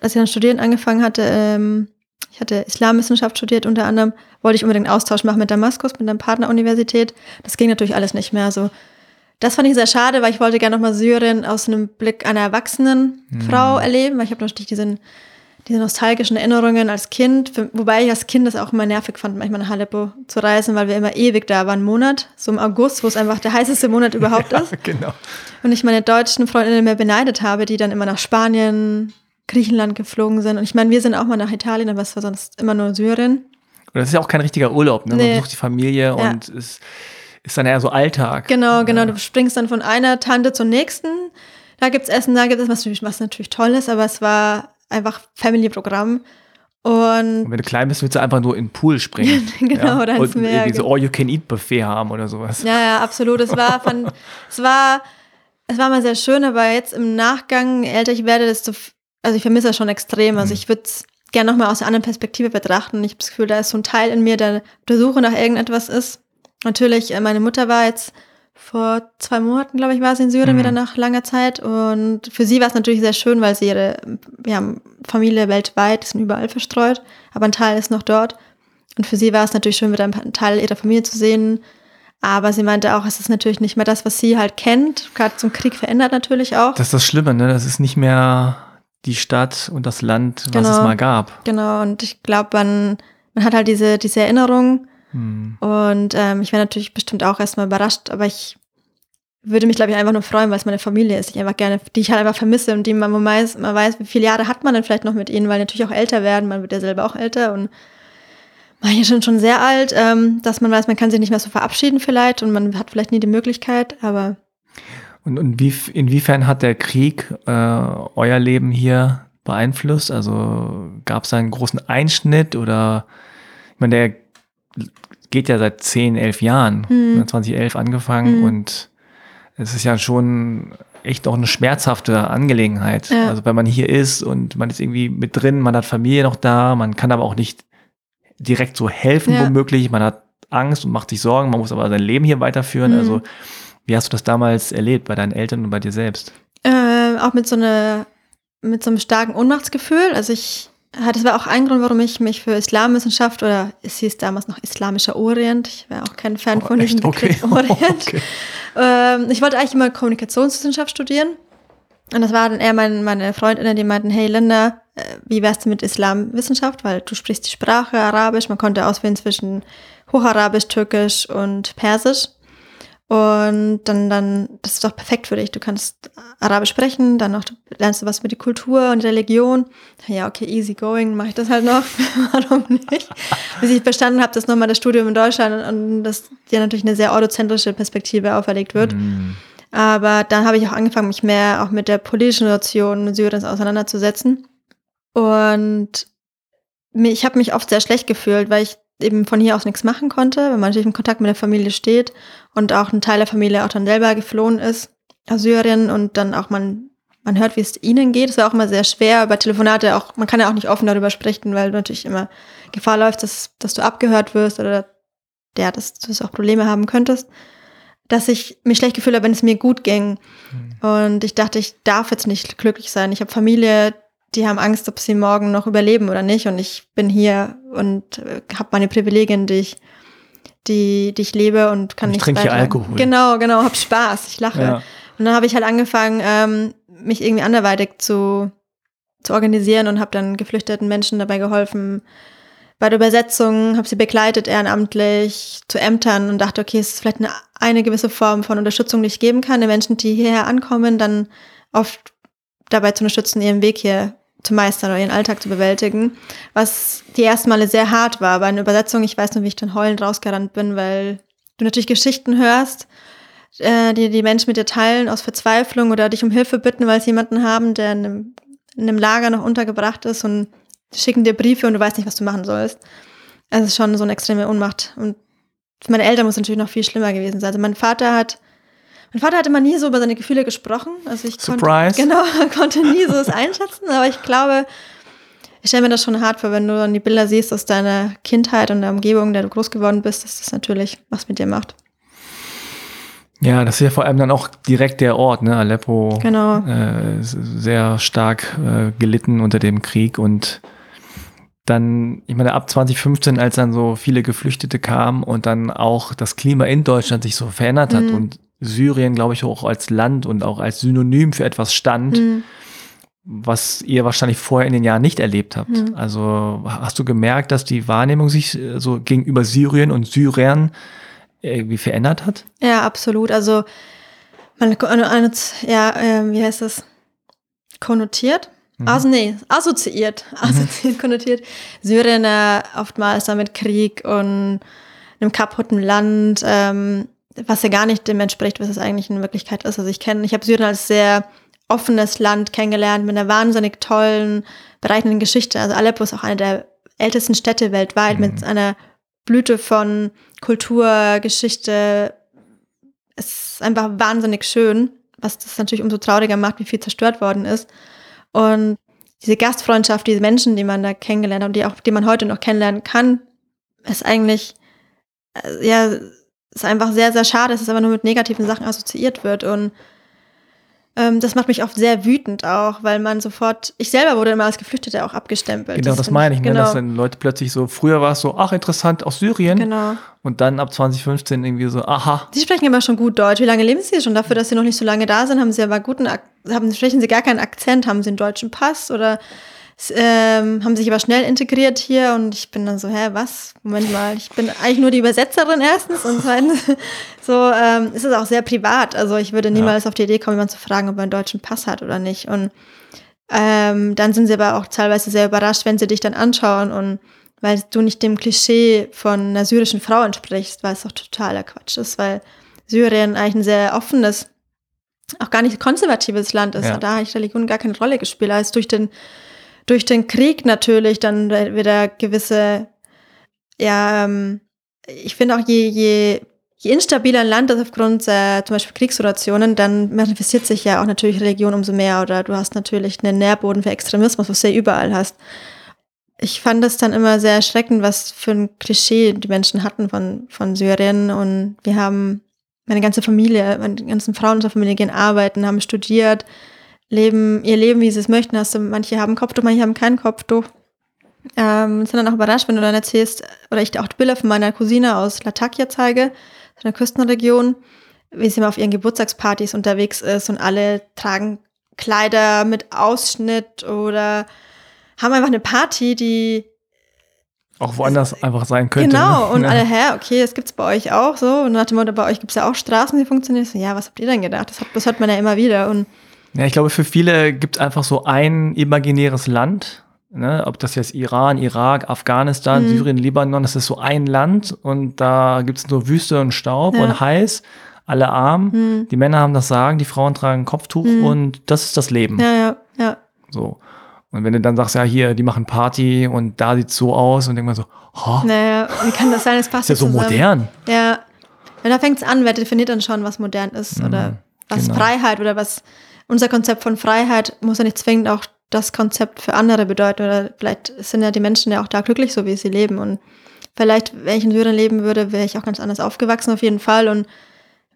als ich dann studieren angefangen hatte, ähm, ich hatte Islamwissenschaft studiert unter anderem, wollte ich unbedingt einen Austausch machen mit Damaskus, mit einer Partneruniversität. Das ging natürlich alles nicht mehr. Also das fand ich sehr schade, weil ich wollte gerne nochmal Syrien aus einem Blick einer erwachsenen Frau erleben, weil ich habe natürlich diesen, diese nostalgischen Erinnerungen als Kind, wobei ich als Kind das auch immer nervig fand, manchmal nach Aleppo zu reisen, weil wir immer ewig da waren, einen Monat, so im August, wo es einfach der heißeste Monat überhaupt ist. genau. Und ich meine deutschen Freundinnen mehr beneidet habe, die dann immer nach Spanien, Griechenland geflogen sind. Und ich meine, wir sind auch mal nach Italien, aber es war sonst immer nur Syrien. Und das ist ja auch kein richtiger Urlaub, ne? Man Nee. besucht die Familie und es ist dann eher so Alltag. Genau, genau. Du springst dann von einer Tante zur nächsten. Da gibt's Essen, da gibt es was, natürlich- was natürlich toll ist, aber es war einfach Family-Programm. Und Und wenn du klein bist, willst du einfach nur in den Pool springen. Genau, oder ins Meer, irgendwie so. All-You-Can-Eat-Buffet haben oder sowas. Ja, ja, absolut. Es war, fand, es war, es war mal sehr schön, aber jetzt im Nachgang, je älter ich werde, desto, also ich vermisse das schon extrem. Also ich würde es gerne nochmal aus einer anderen Perspektive betrachten. Ich habe das Gefühl, da ist so ein Teil in mir, der auf der Suche nach irgendetwas ist. Natürlich, äh, meine Mutter war jetzt vor zwei Monaten, glaube ich, war sie in Syrien Mhm. wieder nach langer Zeit. Und für sie war es natürlich sehr schön, weil sie ihre, haben Familie weltweit, sind überall verstreut, aber ein Teil ist noch dort. Und für sie war es natürlich schön, wieder einen Teil ihrer Familie zu sehen. Aber sie meinte auch, es ist natürlich nicht mehr das, was sie halt kennt. Gerade zum Krieg verändert natürlich auch. Das ist das Schlimme, ne? Das ist nicht mehr die Stadt und das Land, was Genau. es mal gab. genau. Und ich glaube, man, man hat halt diese, diese Erinnerung. Hm. Und ähm, ich wäre natürlich bestimmt auch erstmal überrascht, aber ich würde mich, glaube ich, einfach nur freuen, weil es meine Familie ist, die ich einfach gerne, die ich halt einfach vermisse und die man man weiß, man weiß, wie viele Jahre hat man denn vielleicht noch mit ihnen, weil natürlich auch älter werden, man wird ja selber auch älter und manche sind schon sehr alt, ähm, dass man weiß, man kann sich nicht mehr so verabschieden vielleicht und man hat vielleicht nie die Möglichkeit, aber Und, und wie, inwiefern hat der Krieg äh, euer Leben hier beeinflusst? Also gab es einen großen Einschnitt oder ich meine, der geht ja seit 10, 11 Jahren, Hm. 2011 angefangen Hm. und es ist ja schon echt auch eine schmerzhafte Angelegenheit. Ja. Also wenn man hier ist und man ist irgendwie mit drin, man hat Familie noch da, man kann aber auch nicht direkt so helfen Ja. womöglich, man hat Angst und macht sich Sorgen, man muss aber sein Leben hier weiterführen. Mhm. Also wie hast du das damals erlebt bei deinen Eltern und bei dir selbst? Äh, auch mit so einer, mit so einem starken Ohnmachtsgefühl. Also ich das war auch ein Grund, warum ich mich für Islamwissenschaft oder es hieß damals noch Islamischer Orient. Ich war auch kein Fan von diesem Oh? Begriff Orient. okay. Ähm, ich wollte eigentlich immer Kommunikationswissenschaft studieren. Und das war dann eher mein, meine Freundinnen, die meinten, hey Linda, äh, wie wär's denn mit Islamwissenschaft? Weil du sprichst die Sprache Arabisch, man konnte auswählen zwischen Hocharabisch, Türkisch und Persisch. Und dann, dann, das ist doch perfekt für dich. Du kannst Arabisch sprechen, dann noch lernst du was über die Kultur und Religion. Ja, okay, easy going, mache ich das halt noch. Warum nicht? Bis ich verstanden habe, dass nochmal das Studium in Deutschland und dass dir natürlich eine sehr eurozentrische Perspektive auferlegt wird. Hm. Aber dann habe ich auch angefangen, mich mehr auch mit der politischen Situation Syriens auseinanderzusetzen. Und ich habe mich oft sehr schlecht gefühlt, weil ich eben von hier aus nichts machen konnte, weil man natürlich im Kontakt mit der Familie steht und auch ein Teil der Familie auch dann selber geflohen ist aus Syrien und dann auch man, man hört, wie es ihnen geht. Es war auch immer sehr schwer über Telefonate, auch, man kann ja auch nicht offen darüber sprechen, weil du natürlich immer Gefahr läufst, dass, dass du abgehört wirst oder ja, dass du auch Probleme haben könntest dass ich mich schlecht gefühlt habe, wenn es mir gut ging. Und ich dachte, ich darf jetzt nicht glücklich sein. Ich habe Familie, die haben Angst, ob sie morgen noch überleben oder nicht. Und ich bin hier und äh, habe meine Privilegien, die ich, die, die ich lebe und kann Und ich nicht trinke hier Alkohol. Genau, genau, hab Spaß, ich lache. Ja. Und dann habe ich halt angefangen, ähm, mich irgendwie anderweitig zu, zu organisieren und habe dann geflüchteten Menschen dabei geholfen, bei der Übersetzung, habe sie begleitet ehrenamtlich zu Ämtern und dachte, okay, es ist vielleicht eine, eine gewisse Form von Unterstützung, die ich geben kann, den Menschen, die hierher ankommen, dann oft dabei zu unterstützen, ihren Weg hier zu meistern oder ihren Alltag zu bewältigen, was die ersten Male sehr hart war. Bei einer Übersetzung, ich weiß noch, wie ich dann heulend rausgerannt bin, weil du natürlich Geschichten hörst, äh, die die Menschen mit dir teilen aus Verzweiflung oder dich um Hilfe bitten, weil sie jemanden haben, der in einem, in einem Lager noch untergebracht ist und schicken dir Briefe und du weißt nicht, was du machen sollst. Es ist schon so eine extreme Ohnmacht. Und für meine Eltern muss es natürlich noch viel schlimmer gewesen sein. Also mein Vater hat, mein Vater hat immer nie so über seine Gefühle gesprochen. Also ich Surprise. Konnte, genau, konnte nie so es einschätzen, aber ich glaube, ich stelle mir das schon hart vor, wenn du dann die Bilder siehst aus deiner Kindheit und der Umgebung, in der du groß geworden bist, dass das natürlich was mit dir macht. Ja, das ist ja vor allem dann auch direkt der Ort, ne? Aleppo. Genau. Äh, sehr stark äh, gelitten unter dem Krieg und dann, ich meine, ab 2015, als dann so viele Geflüchtete kamen und dann auch das Klima in Deutschland sich so verändert hat mhm. und Syrien, glaube ich, auch als Land und auch als Synonym für etwas stand, mhm. was ihr wahrscheinlich vorher in den Jahren nicht erlebt habt. Mhm. Also hast du gemerkt, dass die Wahrnehmung sich äh, so gegenüber Syrien und Syrern irgendwie verändert hat? Ja, absolut. Also man, ja, äh, wie heißt das? Konnotiert? Mhm. Also nee, assoziiert, assoziiert, mhm. konnotiert. Syrien äh, oftmals damit Krieg und einem kaputten Land, ähm, was ja gar nicht dem entspricht, was es eigentlich in Wirklichkeit ist. Also ich kenne, ich habe Syrien als sehr offenes Land kennengelernt mit einer wahnsinnig tollen, bereichenden Geschichte. Also Aleppo ist auch eine der ältesten Städte weltweit mhm. mit einer Blüte von Kultur, Geschichte. Es ist einfach wahnsinnig schön, was das natürlich umso trauriger macht, wie viel zerstört worden ist. Und diese Gastfreundschaft, diese Menschen, die man da kennengelernt hat und die auch, die man heute noch kennenlernen kann, ist eigentlich, äh, ja, ist einfach sehr, sehr schade, dass es aber nur mit negativen Sachen assoziiert wird. Und ähm, das macht mich oft sehr wütend auch, weil man sofort, ich selber wurde immer als Geflüchtete auch abgestempelt. Genau, das, das meine ich, ne, genau. dass dann Leute plötzlich so, früher war es so, ach interessant, aus Syrien. Genau. Und dann ab 2015 irgendwie so, aha. Sie sprechen immer schon gut Deutsch. Wie lange leben Sie schon? Dafür, dass Sie noch nicht so lange da sind, haben Sie aber guten, haben, sprechen Sie gar keinen Akzent, haben Sie einen deutschen Pass oder ähm, haben sich aber schnell integriert hier und ich bin dann so, hä, was? Moment mal, ich bin eigentlich nur die Übersetzerin erstens und zweitens so ähm, ist es auch sehr privat. Also ich würde niemals ja. auf die Idee kommen, jemanden zu fragen, ob er einen deutschen Pass hat oder nicht. Und ähm, dann sind sie aber auch teilweise sehr überrascht, wenn sie dich dann anschauen und weil du nicht dem Klischee von einer syrischen Frau entsprichst, weil es doch totaler Quatsch ist, weil Syrien eigentlich ein sehr offenes, auch gar nicht konservatives Land ist. Ja. Da hat Religion gar keine Rolle gespielt. Als durch den durch den Krieg natürlich dann wieder gewisse, ja, ähm, ich finde auch je, je, je instabiler ein Land ist aufgrund äh, zum Beispiel Kriegssituationen, dann manifestiert sich ja auch natürlich Religion umso mehr oder du hast natürlich einen Nährboden für Extremismus, was du ja überall hast. Ich fand das dann immer sehr erschreckend, was für ein Klischee die Menschen hatten von, von Syrien und wir haben meine ganze Familie, meine ganzen Frauen unserer Familie gehen arbeiten, haben studiert, leben ihr Leben, wie sie es möchten. Hast du, manche haben Kopftuch, manche haben kein Kopftuch. Ähm, sind dann auch überrascht, wenn du dann erzählst, oder ich auch Bilder von meiner Cousine aus Latakia zeige, einer Küstenregion, wie sie mal auf ihren Geburtstagspartys unterwegs ist und alle tragen Kleider mit Ausschnitt oder haben einfach eine Party, die auch woanders einfach sein könnte. Genau, ne? und ja. alle, hä, okay, das gibt's bei euch auch so. Und nach dem Motto, bei euch gibt's ja auch Straßen, die funktionieren. So, ja, was habt ihr denn gedacht? Das, hat, das hört man ja immer wieder. Und ja, ich glaube, für viele gibt es einfach so ein imaginäres Land. Ne? Ob das jetzt Iran, Irak, Afghanistan, mhm. Syrien, Libanon, das ist so ein Land und da gibt es nur Wüste und Staub ja. und heiß, alle arm. Mhm. Die Männer haben das Sagen, die Frauen tragen Kopftuch mhm. und das ist das Leben. Ja, ja, ja. So. Und wenn du dann sagst, ja, hier, die machen Party und da sieht's so aus und denk mal so, oh, naja, wie kann das sein? Es passt ist ja so zusammen. modern. Ja. Und da fängt's an, wer definiert dann schon, was modern ist oder mhm. Was genau. Freiheit oder was unser Konzept von Freiheit muss ja nicht zwingend auch das Konzept für andere bedeuten. Oder vielleicht sind ja die Menschen ja auch da glücklich, so wie sie leben. Und vielleicht, wenn ich in Syrien leben würde, wäre ich auch ganz anders aufgewachsen auf jeden Fall und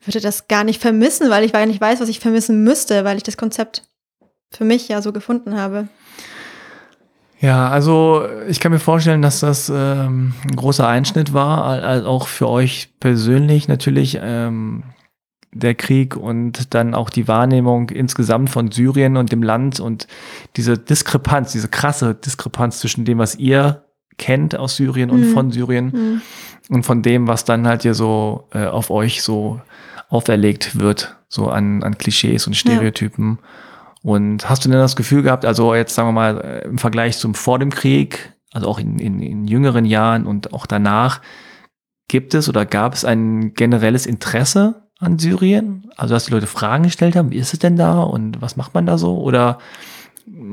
würde das gar nicht vermissen, weil ich nicht weiß, was ich vermissen müsste, weil ich das Konzept für mich ja so gefunden habe. Ja, also ich kann mir vorstellen, dass das ähm, ein großer Einschnitt war, also auch für euch persönlich natürlich. Ähm, der Krieg und dann auch die Wahrnehmung insgesamt von Syrien und dem Land und diese Diskrepanz, diese krasse Diskrepanz zwischen dem, was ihr kennt aus Syrien und mhm. von Syrien mhm. und von dem, was dann halt hier so äh, auf euch so auferlegt wird, so an, an Klischees und Stereotypen. Ja. Und hast du denn das Gefühl gehabt, also jetzt sagen wir mal äh, im Vergleich zum vor dem Krieg, also auch in, in, in jüngeren Jahren und auch danach, gibt es oder gab es ein generelles Interesse an Syrien? Also, dass die Leute Fragen gestellt haben, wie ist es denn da und was macht man da so? Oder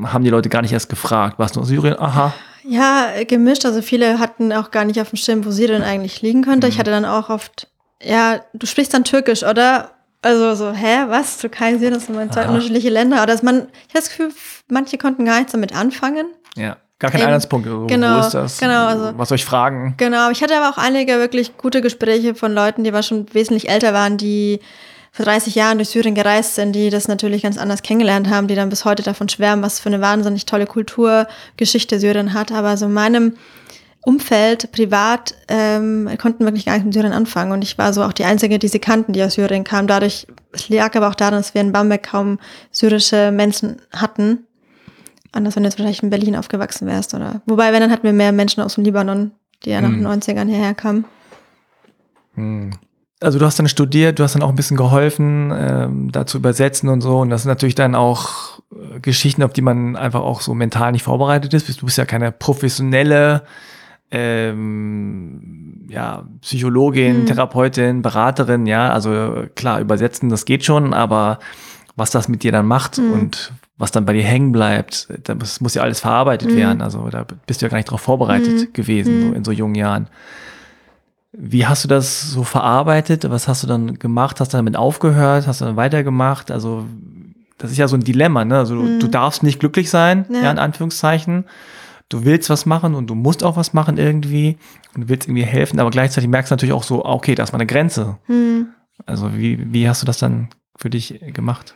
haben die Leute gar nicht erst gefragt, was nur Syrien? Aha. Ja, gemischt. Also viele hatten auch gar nicht auf dem Schirm, wo Syrien eigentlich liegen könnte. Mhm. Ich hatte dann auch oft, ja, du sprichst dann Türkisch, oder? Also so, hä, was? Türkei, Syrien, das sind zwei unterschiedliche Länder. Oder dass man, ich habe das Gefühl, manche konnten gar nichts damit anfangen. Ja. Gar kein Eben. Anhaltspunkt. So, Genau, Wo ist das? genau, also- Was soll ich fragen? Genau, ich hatte aber auch einige wirklich gute Gespräche von Leuten, die aber schon wesentlich älter waren, die vor 30 Jahren durch Syrien gereist sind, die das natürlich ganz anders kennengelernt haben, die dann bis heute davon schwärmen, was für eine wahnsinnig tolle Kulturgeschichte Syrien hat. Aber so in meinem Umfeld, privat, ähm, konnten wirklich gar nicht mit Syrien anfangen. Und ich war so auch die Einzige, die sie kannten, die aus Syrien kamen. Dadurch, es lag aber auch daran, dass wir in Bamberg kaum syrische Menschen hatten. Anders, wenn du jetzt wahrscheinlich in Berlin aufgewachsen wärst, oder? Wobei, wenn, dann hatten wir mehr Menschen aus dem Libanon, die ja nach den 90ern hierher kamen. Also du hast dann studiert, du hast dann auch ein bisschen geholfen, ähm, da zu übersetzen und so. Und das sind natürlich dann auch äh, Geschichten, auf die man einfach auch so mental nicht vorbereitet ist. Du bist ja keine professionelle ähm, ja, Psychologin, Therapeutin, Beraterin, ja. Also klar, übersetzen, das geht schon, aber was das mit dir dann macht und was dann bei dir hängen bleibt, das muss ja alles verarbeitet werden. Also da bist du ja gar nicht darauf vorbereitet gewesen, so in so jungen Jahren. Wie hast du das so verarbeitet? Was hast du dann gemacht? Hast du damit aufgehört? Hast du dann weitergemacht? Also, das ist ja so ein Dilemma, ne? Also, du, du darfst nicht glücklich sein, ja. Ja. in Anführungszeichen. Du willst was machen und du musst auch was machen irgendwie und willst irgendwie helfen, aber gleichzeitig merkst du natürlich auch so, ah, okay, da ist mal eine Grenze. Also, wie, wie hast du das dann für dich gemacht?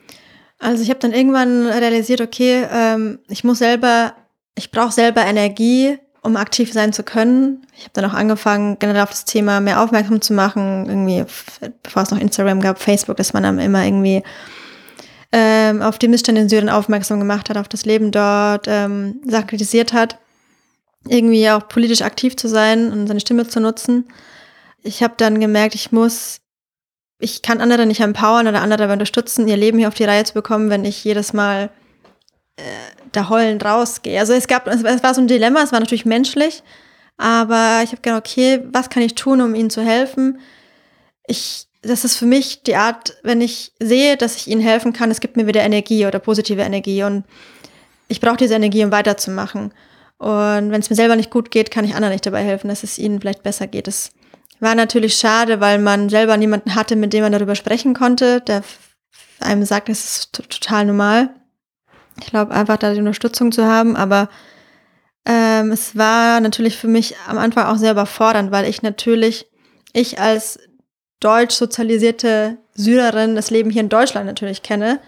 Also ich habe dann irgendwann realisiert, okay, ähm, ich muss selber, ich brauche selber Energie, um aktiv sein zu können. Ich habe dann auch angefangen, generell auf das Thema mehr aufmerksam zu machen, irgendwie, bevor es noch Instagram gab, Facebook, dass man dann immer irgendwie ähm, auf die Missstände in Syrien aufmerksam gemacht hat, auf das Leben dort, ähm, Sachen kritisiert hat, irgendwie auch politisch aktiv zu sein und seine Stimme zu nutzen. Ich habe dann gemerkt, ich muss ich kann andere nicht empowern oder andere unterstützen, ihr Leben hier auf die Reihe zu bekommen, wenn ich jedes Mal äh, da heulend rausgehe. Also es gab, es war so ein Dilemma, es war natürlich menschlich, aber ich habe gedacht, okay, was kann ich tun, um ihnen zu helfen? Ich, das ist für mich die Art, wenn ich sehe, dass ich ihnen helfen kann, es gibt mir wieder Energie oder positive Energie und ich brauche diese Energie, um weiterzumachen. Und wenn es mir selber nicht gut geht, kann ich anderen nicht dabei helfen, dass es ihnen vielleicht besser geht. Das war natürlich schade, weil man selber niemanden hatte, mit dem man darüber sprechen konnte, der einem sagt, es ist total normal. Ich glaube, einfach da die Unterstützung zu haben, aber ähm, es war natürlich für mich am Anfang auch sehr überfordernd, weil ich natürlich, ich als deutsch sozialisierte Syrerin das Leben hier in Deutschland natürlich kenne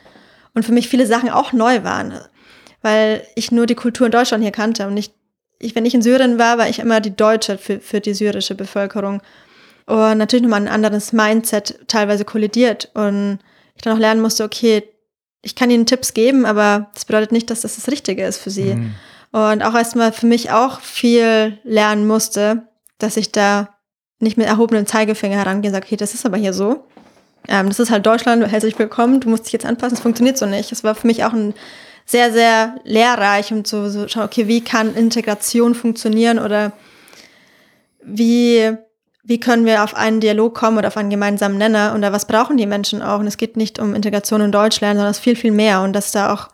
und für mich viele Sachen auch neu waren, weil ich nur die Kultur in Deutschland hier kannte und nicht, ich, wenn ich in Syrien war, war ich immer die Deutsche für, für die syrische Bevölkerung und natürlich nochmal ein anderes Mindset teilweise kollidiert und ich dann auch lernen musste, okay, ich kann ihnen Tipps geben, aber das bedeutet nicht, dass das das Richtige ist für sie. Und auch erstmal für mich auch viel lernen musste, dass ich da nicht mit erhobenem Zeigefinger herangehe und sage, okay, das ist aber hier so. Ähm, das ist halt Deutschland, herzlich willkommen, du musst dich jetzt anpassen, das funktioniert so nicht. Das war für mich auch ein sehr, sehr lehrreich, um zu so schauen, okay, wie kann Integration funktionieren oder wie, wie können wir auf einen Dialog kommen oder auf einen gemeinsamen Nenner oder was brauchen die Menschen auch. Und es geht nicht um Integration in Deutsch lernen, sondern es ist viel, viel mehr und dass da auch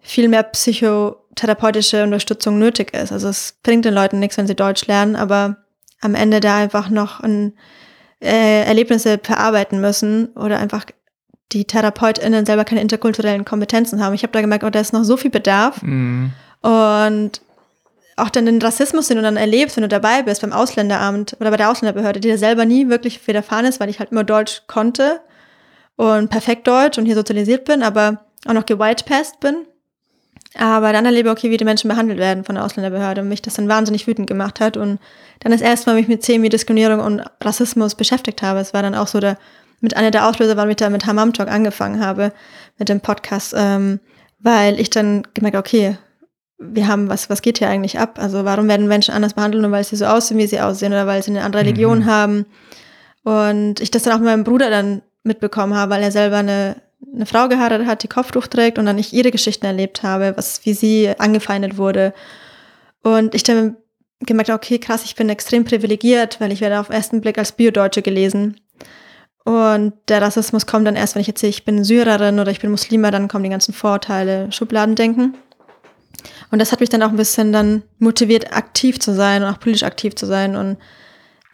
viel mehr psychotherapeutische Unterstützung nötig ist. Also es bringt den Leuten nichts, wenn sie Deutsch lernen, aber am Ende da einfach noch ein, äh, Erlebnisse verarbeiten müssen oder einfach die TherapeutInnen selber keine interkulturellen Kompetenzen haben. Ich habe da gemerkt, oh, da ist noch so viel Bedarf. Mhm. Und auch dann den Rassismus, den du dann erlebst, wenn du dabei bist beim Ausländeramt oder bei der Ausländerbehörde, die dir selber nie wirklich widerfahren ist, weil ich halt immer Deutsch konnte und perfekt Deutsch und hier sozialisiert bin, aber auch noch gewhitepast bin. Aber dann erlebe ich, okay, wie die Menschen behandelt werden von der Ausländerbehörde und mich das dann wahnsinnig wütend gemacht hat. Und dann ist erstmal mich mit Themen wie Diskriminierung und Rassismus beschäftigt habe. Es war dann auch so der, mit einer der Auslöser, weil ich da mit Hamam Talk angefangen habe, mit dem Podcast, ähm, weil ich dann gemerkt, habe, okay, wir haben, was, was geht hier eigentlich ab? Also warum werden Menschen anders behandelt, nur weil sie so aussehen, wie sie aussehen oder weil sie eine andere Religion haben? Und ich das dann auch mit meinem Bruder dann mitbekommen habe, weil er selber eine, eine Frau geheiratet hat, die Kopftuch trägt und dann ich ihre Geschichten erlebt habe, was, wie sie angefeindet wurde. Und ich dann gemerkt, habe, okay, krass, ich bin extrem privilegiert, weil ich werde auf ersten Blick als Biodeutsche gelesen. Und der Rassismus kommt dann erst, wenn ich erzähle, ich bin Syrerin oder ich bin Muslima, dann kommen die ganzen Vorurteile, Schubladendenken. Und das hat mich dann auch ein bisschen dann motiviert, aktiv zu sein und auch politisch aktiv zu sein und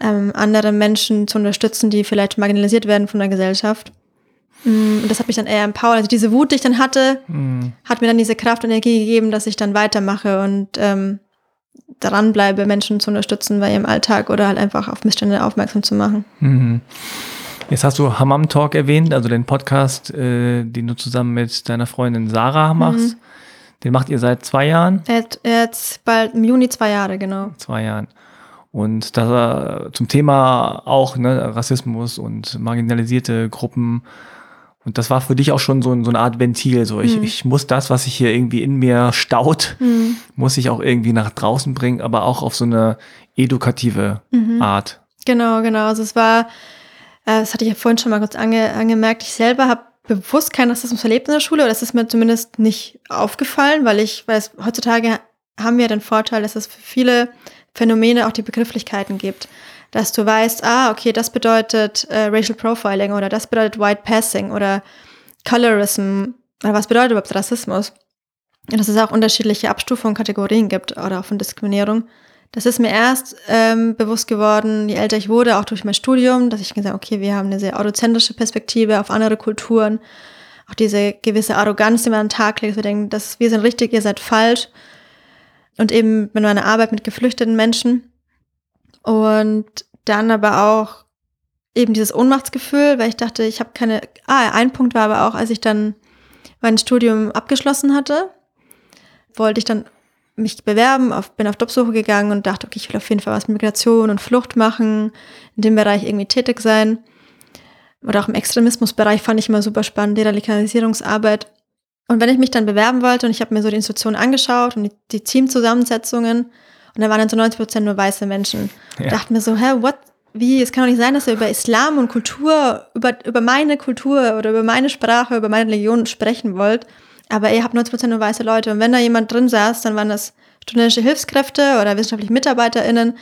ähm, andere Menschen zu unterstützen, die vielleicht marginalisiert werden von der Gesellschaft. Mm, Und das hat mich dann eher empowert. Also diese Wut, die ich dann hatte, Mhm. hat mir dann diese Kraft und Energie gegeben, dass ich dann weitermache und ähm, dranbleibe, Menschen zu unterstützen bei ihrem Alltag oder halt einfach auf Missstände aufmerksam zu machen. Mhm. Jetzt hast du Hammam Talk erwähnt, also den Podcast, äh, den du zusammen mit deiner Freundin Sarah machst. Mhm. Den macht ihr seit zwei Jahren? Jetzt, jetzt bald im Juni zwei Jahre, genau. Zwei Jahren. Und da zum Thema auch ne, Rassismus und marginalisierte Gruppen. Und das war für dich auch schon so, so eine Art Ventil. So, ich, mhm. ich muss das, was sich hier irgendwie in mir staut, mhm. muss ich auch irgendwie nach draußen bringen, aber auch auf so eine edukative mhm. Art. Genau, genau. Also es war äh, das hatte ich ja vorhin schon mal kurz ange, angemerkt, ich selber habe bewusst keinen Rassismus erlebt in der Schule, oder das ist mir zumindest nicht aufgefallen, weil ich weiß, heutzutage haben wir den Vorteil, dass es für viele Phänomene auch die Begrifflichkeiten gibt. Dass du weißt, ah, okay, das bedeutet äh, Racial Profiling oder das bedeutet White Passing oder Colorism oder was bedeutet überhaupt Rassismus? Und dass es auch unterschiedliche Abstufungen, Kategorien gibt oder auch von Diskriminierung. Das ist mir erst ähm, bewusst geworden, je älter ich wurde, auch durch mein Studium, dass ich gesagt habe, okay, wir haben eine sehr eurozentrische Perspektive auf andere Kulturen. Auch diese gewisse Arroganz, die man an den Tag legt, wir denken, das, wir sind richtig, ihr seid falsch. Und eben mit meiner Arbeit mit geflüchteten Menschen. Und dann aber auch eben dieses Ohnmachtsgefühl, weil ich dachte, ich habe keine. Ah, ein Punkt war aber auch, als ich dann mein Studium abgeschlossen hatte, wollte ich dann mich bewerben, auf, bin auf Jobsuche gegangen und dachte, okay, ich will auf jeden Fall was mit Migration und Flucht machen, in dem Bereich irgendwie tätig sein. Oder auch im Extremismusbereich fand ich immer super spannend, die Radikalisierungsarbeit. Und wenn ich mich dann bewerben wollte und ich habe mir so die Institutionen angeschaut und die, die Teamzusammensetzungen und da waren dann so 90 Prozent nur weiße Menschen. Ja. Dachte mir so, hä, what? Wie? Es kann doch nicht sein, dass ihr über Islam und Kultur, über, über meine Kultur oder über meine Sprache, über meine Religion sprechen wollt. Aber ihr habt 90% nur weiße Leute. Und wenn da jemand drin saß, dann waren das studentische Hilfskräfte oder wissenschaftliche MitarbeiterInnen.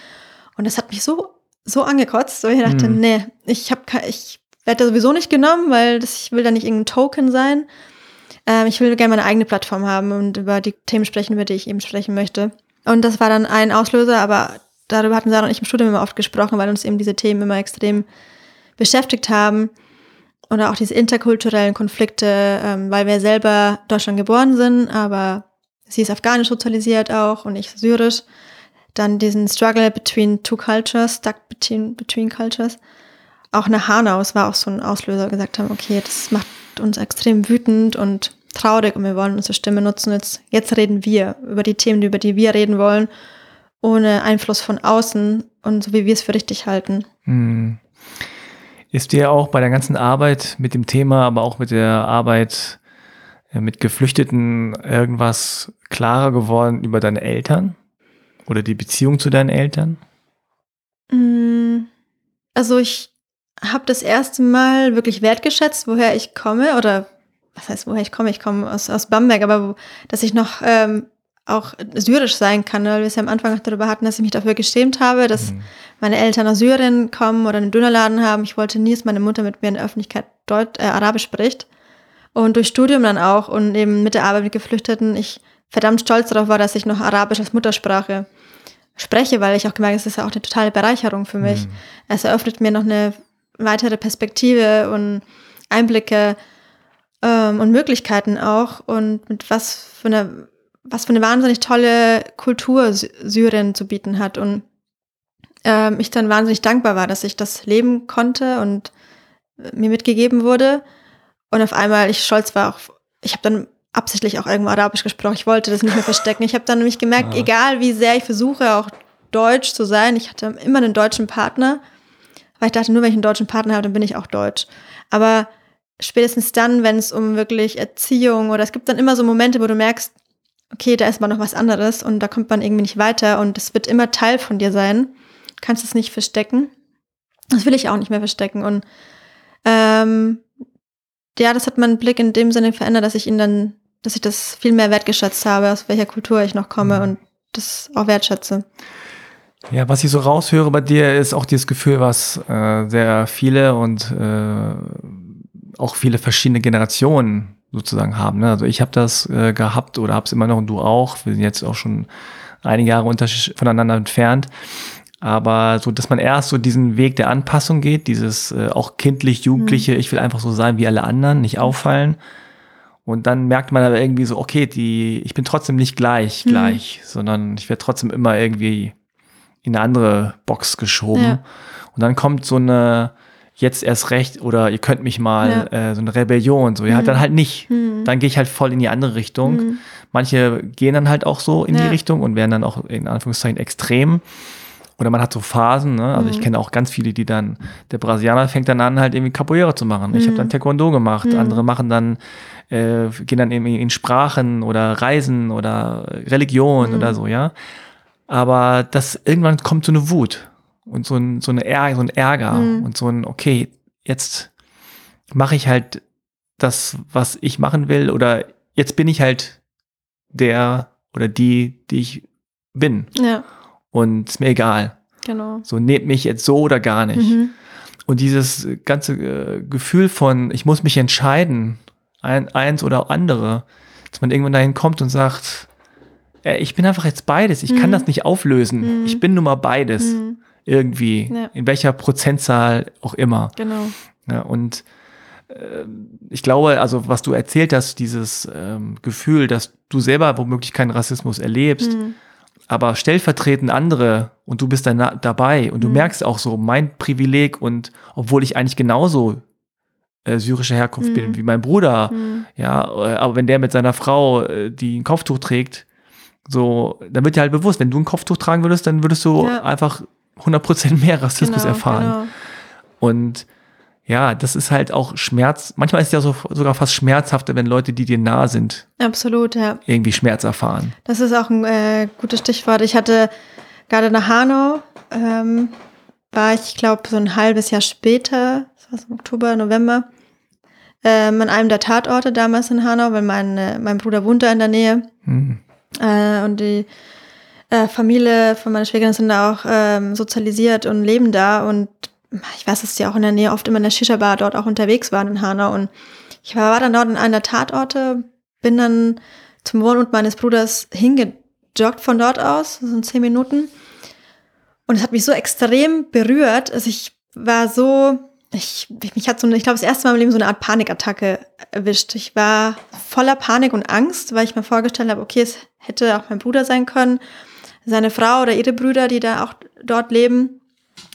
Und das hat mich so, so angekotzt, wo ich dachte, mhm. nee, ich habe ich werde da sowieso nicht genommen, weil das, ich will da nicht irgendein Token sein. Ähm, ich will gerne meine eigene Plattform haben und über die Themen sprechen, über die ich eben sprechen möchte. Und das war dann ein Auslöser, aber darüber hatten Sarah und ich im Studium immer oft gesprochen, weil uns eben diese Themen immer extrem beschäftigt haben oder auch diese interkulturellen Konflikte, ähm, weil wir selber Deutschland geboren sind, aber sie ist afghanisch sozialisiert auch und ich syrisch. Dann diesen Struggle between two cultures, stuck between, between cultures. Auch nach es war auch so ein Auslöser, gesagt haben, okay, das macht uns extrem wütend und traurig und wir wollen unsere Stimme nutzen. Jetzt, jetzt reden wir über die Themen, über die wir reden wollen, ohne Einfluss von außen und so wie wir es für richtig halten. Hm. Ist dir auch bei der ganzen Arbeit mit dem Thema, aber auch mit der Arbeit äh, mit Geflüchteten irgendwas klarer geworden über deine Eltern oder die Beziehung zu deinen Eltern? Mm, also ich habe das erste Mal wirklich wertgeschätzt, woher ich komme oder was heißt, woher ich komme? Ich komme aus, aus Bamberg, aber dass ich noch ähm, auch syrisch sein kann, weil wir es ja am Anfang auch darüber hatten, dass ich mich dafür geschämt habe, dass mhm. meine Eltern aus Syrien kommen oder einen Dönerladen haben. Ich wollte nie, dass meine Mutter mit mir in der Öffentlichkeit Deut äh, Arabisch spricht. Und durch Studium dann auch und eben mit der Arbeit mit Geflüchteten, ich verdammt stolz darauf war, dass ich noch Arabisch als Muttersprache spreche, weil ich auch gemerkt habe, es ist ja auch eine totale Bereicherung für mich. Mhm. Es eröffnet mir noch eine weitere Perspektive und Einblicke ähm, und Möglichkeiten auch und mit was für einer was für eine wahnsinnig tolle Kultur Syrien zu bieten hat und ähm, ich dann wahnsinnig dankbar war, dass ich das leben konnte und äh, mir mitgegeben wurde und auf einmal ich stolz war auch, ich habe dann absichtlich auch irgendwo Arabisch gesprochen, ich wollte das nicht mehr verstecken. Ich habe dann nämlich gemerkt, ja. egal wie sehr ich versuche auch Deutsch zu sein, ich hatte immer einen deutschen Partner, weil ich dachte, nur wenn ich einen deutschen Partner habe, dann bin ich auch deutsch. Aber spätestens dann, wenn es um wirklich Erziehung oder es gibt dann immer so Momente, wo du merkst, okay, da ist mal noch was anderes und da kommt man irgendwie nicht weiter und es wird immer Teil von dir sein. Du kannst es nicht verstecken. Das will ich auch nicht mehr verstecken. Und ähm, ja, das hat meinen Blick in dem Sinne verändert, dass ich ihn dann, dass ich das viel mehr wertgeschätzt habe, aus welcher Kultur ich noch komme mhm. und das auch wertschätze. Ja, was ich so raushöre bei dir, ist auch dieses Gefühl, was äh, sehr viele und äh, auch viele verschiedene Generationen sozusagen haben. Ne? Also ich habe das äh, gehabt oder habe es immer noch und du auch. Wir sind jetzt auch schon einige Jahre voneinander entfernt. Aber so, dass man erst so diesen Weg der Anpassung geht, dieses äh, auch kindlich, jugendliche, mhm. ich will einfach so sein wie alle anderen, nicht auffallen. Und dann merkt man aber irgendwie so, okay, die, ich bin trotzdem nicht gleich, Mhm. gleich, sondern ich werde trotzdem immer irgendwie in eine andere Box geschoben. Ja. Und dann kommt so eine, jetzt erst recht oder ihr könnt mich mal, äh, so eine Rebellion, so, ja, Mhm. dann halt nicht. Mhm. Dann gehe ich halt voll in die andere Richtung. Mhm. Manche gehen dann halt auch so in die Ja. Richtung und werden dann auch in Anführungszeichen extrem. Oder man hat so Phasen, ne? Also ich Mhm. kenne auch ganz viele, die dann, der Brasilianer fängt dann an, halt irgendwie Capoeira zu machen. Ich habe Mhm. dann Taekwondo gemacht, Mhm. andere machen dann, äh, gehen dann irgendwie in Sprachen oder Reisen oder Religion oder so, ja. Aber das irgendwann kommt so eine Wut und so ein, so eine Ärger, so ein Ärger Mhm. und so ein, okay, jetzt mache ich halt das, was ich machen will, oder jetzt bin ich halt der oder die, die ich bin. Ja, Und ist mir egal. genau. So nehmt mich jetzt so oder gar nicht. Mhm. Und dieses ganze äh, Gefühl von, ich muss mich entscheiden, ein, eins oder andere, dass man irgendwann dahin kommt und sagt, äh, ich bin einfach jetzt beides, ich kann Mhm. das nicht auflösen. Mhm. Ich bin nun mal beides. Irgendwie. Ja. In welcher Prozentzahl auch immer. Genau. Ja, und ähm, ich glaube, also was du erzählt hast, dieses ähm, Gefühl, dass du selber womöglich keinen Rassismus erlebst, Mhm. aber stellvertretend andere und du bist dann dabei und du Mhm. merkst auch so mein Privileg und obwohl ich eigentlich genauso äh, syrischer Herkunft Mhm. bin wie mein Bruder, Mhm. ja, äh, aber wenn der mit seiner Frau, äh, die ein Kopftuch trägt, so, dann wird dir halt bewusst, wenn du ein Kopftuch tragen würdest, dann würdest du Ja. einfach 100% mehr Rassismus Genau, erfahren. Genau. Und ja, das ist halt auch Schmerz. Manchmal ist es ja so, sogar fast schmerzhafter, wenn Leute, die dir nah sind, Absolut, ja. irgendwie Schmerz erfahren. Das ist auch ein äh, gutes Stichwort. Ich hatte gerade nach Hanau, ähm, war ich, glaube so ein halbes Jahr später, das war so im Oktober, November, ähm, an einem der Tatorte damals in Hanau, weil mein, äh, mein Bruder wohnt da in der Nähe. Hm. Äh, und die äh, Familie von meiner Schwägerin sind da auch ähm, sozialisiert und leben da. Und ich weiß, dass die auch in der Nähe oft immer in der Shisha-Bar dort auch unterwegs waren in Hanau. Und ich war, dann dort in einer Tatorte, bin dann zum Wohnort meines Bruders hingejoggt von dort aus, so in zehn Minuten. Und es hat mich so extrem berührt. Also ich war so, ich, ich- mich hat so ich glaube, das erste Mal im Leben so eine Art Panikattacke erwischt. Ich war voller Panik und Angst, weil ich mir vorgestellt habe, okay, es hätte auch mein Bruder sein können, seine Frau oder ihre Brüder, die da auch dort leben.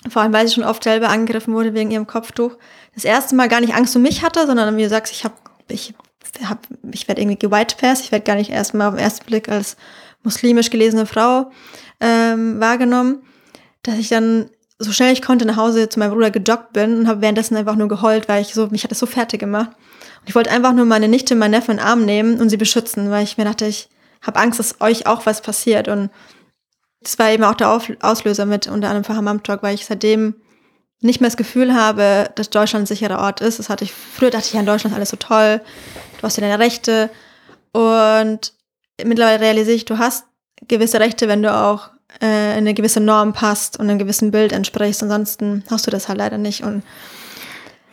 Vor allem, weil sie schon oft selber angegriffen wurde wegen ihrem Kopftuch. Das erste Mal gar nicht Angst um mich hatte, sondern wie du sagst, ich habe, ich hab, ich werde irgendwie gewhitepassed. Ich werde gar nicht erstmal auf den ersten Blick als muslimisch gelesene Frau ähm, wahrgenommen, dass ich dann so schnell ich konnte nach Hause zu meinem Bruder gejoggt bin und habe währenddessen einfach nur geheult, weil ich so, mich hat das so fertig gemacht. Und ich wollte einfach nur meine Nichte, meinen Neffen in den Arm nehmen und sie beschützen, weil ich mir dachte, ich habe Angst, dass euch auch was passiert. Und das war eben auch der Auslöser mit unter anderem für Hammam Talk, weil ich seitdem nicht mehr das Gefühl habe, dass Deutschland ein sicherer Ort ist. Das hatte ich, früher dachte ich, ja, in Deutschland ist alles so toll, du hast ja deine Rechte. Und mittlerweile realisiere ich, du hast gewisse Rechte, wenn du auch äh, in eine gewisse Norm passt und einem gewissen Bild entsprichst. Ansonsten hast du das halt leider nicht. Und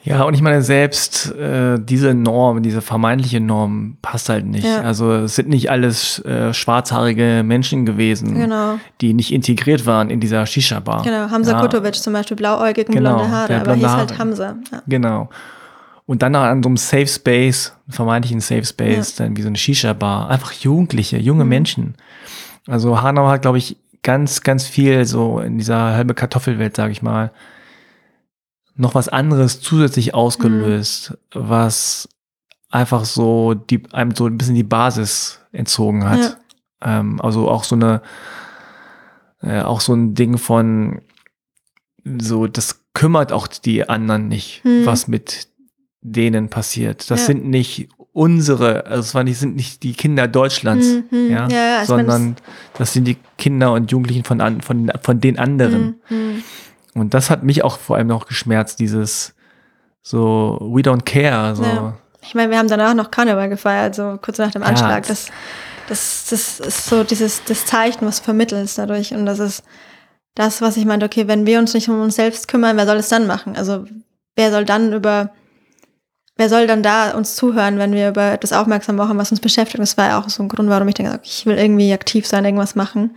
Ja, und ich meine, selbst äh, diese Norm, diese vermeintliche Norm passt halt nicht. Ja. Also es sind nicht alles äh, schwarzhaarige Menschen gewesen, genau, die nicht integriert waren in dieser Shisha-Bar. genau. Hamza ja, Kutovic zum Beispiel, blauäugig und Genau, blonde Haare, aber hieß halt. Hamza. Ja. Genau. Und dann noch an so einem Safe Space, vermeintlichen Safe Space, dann wie so eine Shisha-Bar. Einfach Jugendliche, junge Mhm. Menschen. Also Hanau hat, glaube ich, ganz, ganz viel so in dieser halbe Kartoffelwelt, sage ich mal, noch was anderes zusätzlich ausgelöst, was einfach so die, einem so ein bisschen die Basis entzogen hat. Ähm, also auch so eine, äh, auch so ein Ding von so, das kümmert auch die anderen nicht, Hm. was mit denen passiert. Das Ja. sind nicht unsere, also es waren nicht, sind nicht die Kinder Deutschlands, Hm, hm. ja, ja, ja, sondern das sind die Kinder und Jugendlichen von, an, von, von den anderen. Hm, hm. Und das hat mich auch vor allem noch geschmerzt, dieses so, we don't care, so. Ja. Ich meine, wir haben danach noch Karneval gefeiert, so kurz nach dem Ja, Anschlag. das- Das, das, ist so dieses das Zeichen, was du vermittelst dadurch. Und das ist das, was ich meinte, okay, wenn wir uns nicht um uns selbst kümmern, wer soll es dann machen? Also wer soll dann über, wer soll dann da uns zuhören, wenn wir über etwas aufmerksam machen, was uns beschäftigt? Das war ja auch so ein Grund, warum ich denke, ich will irgendwie aktiv sein, irgendwas machen,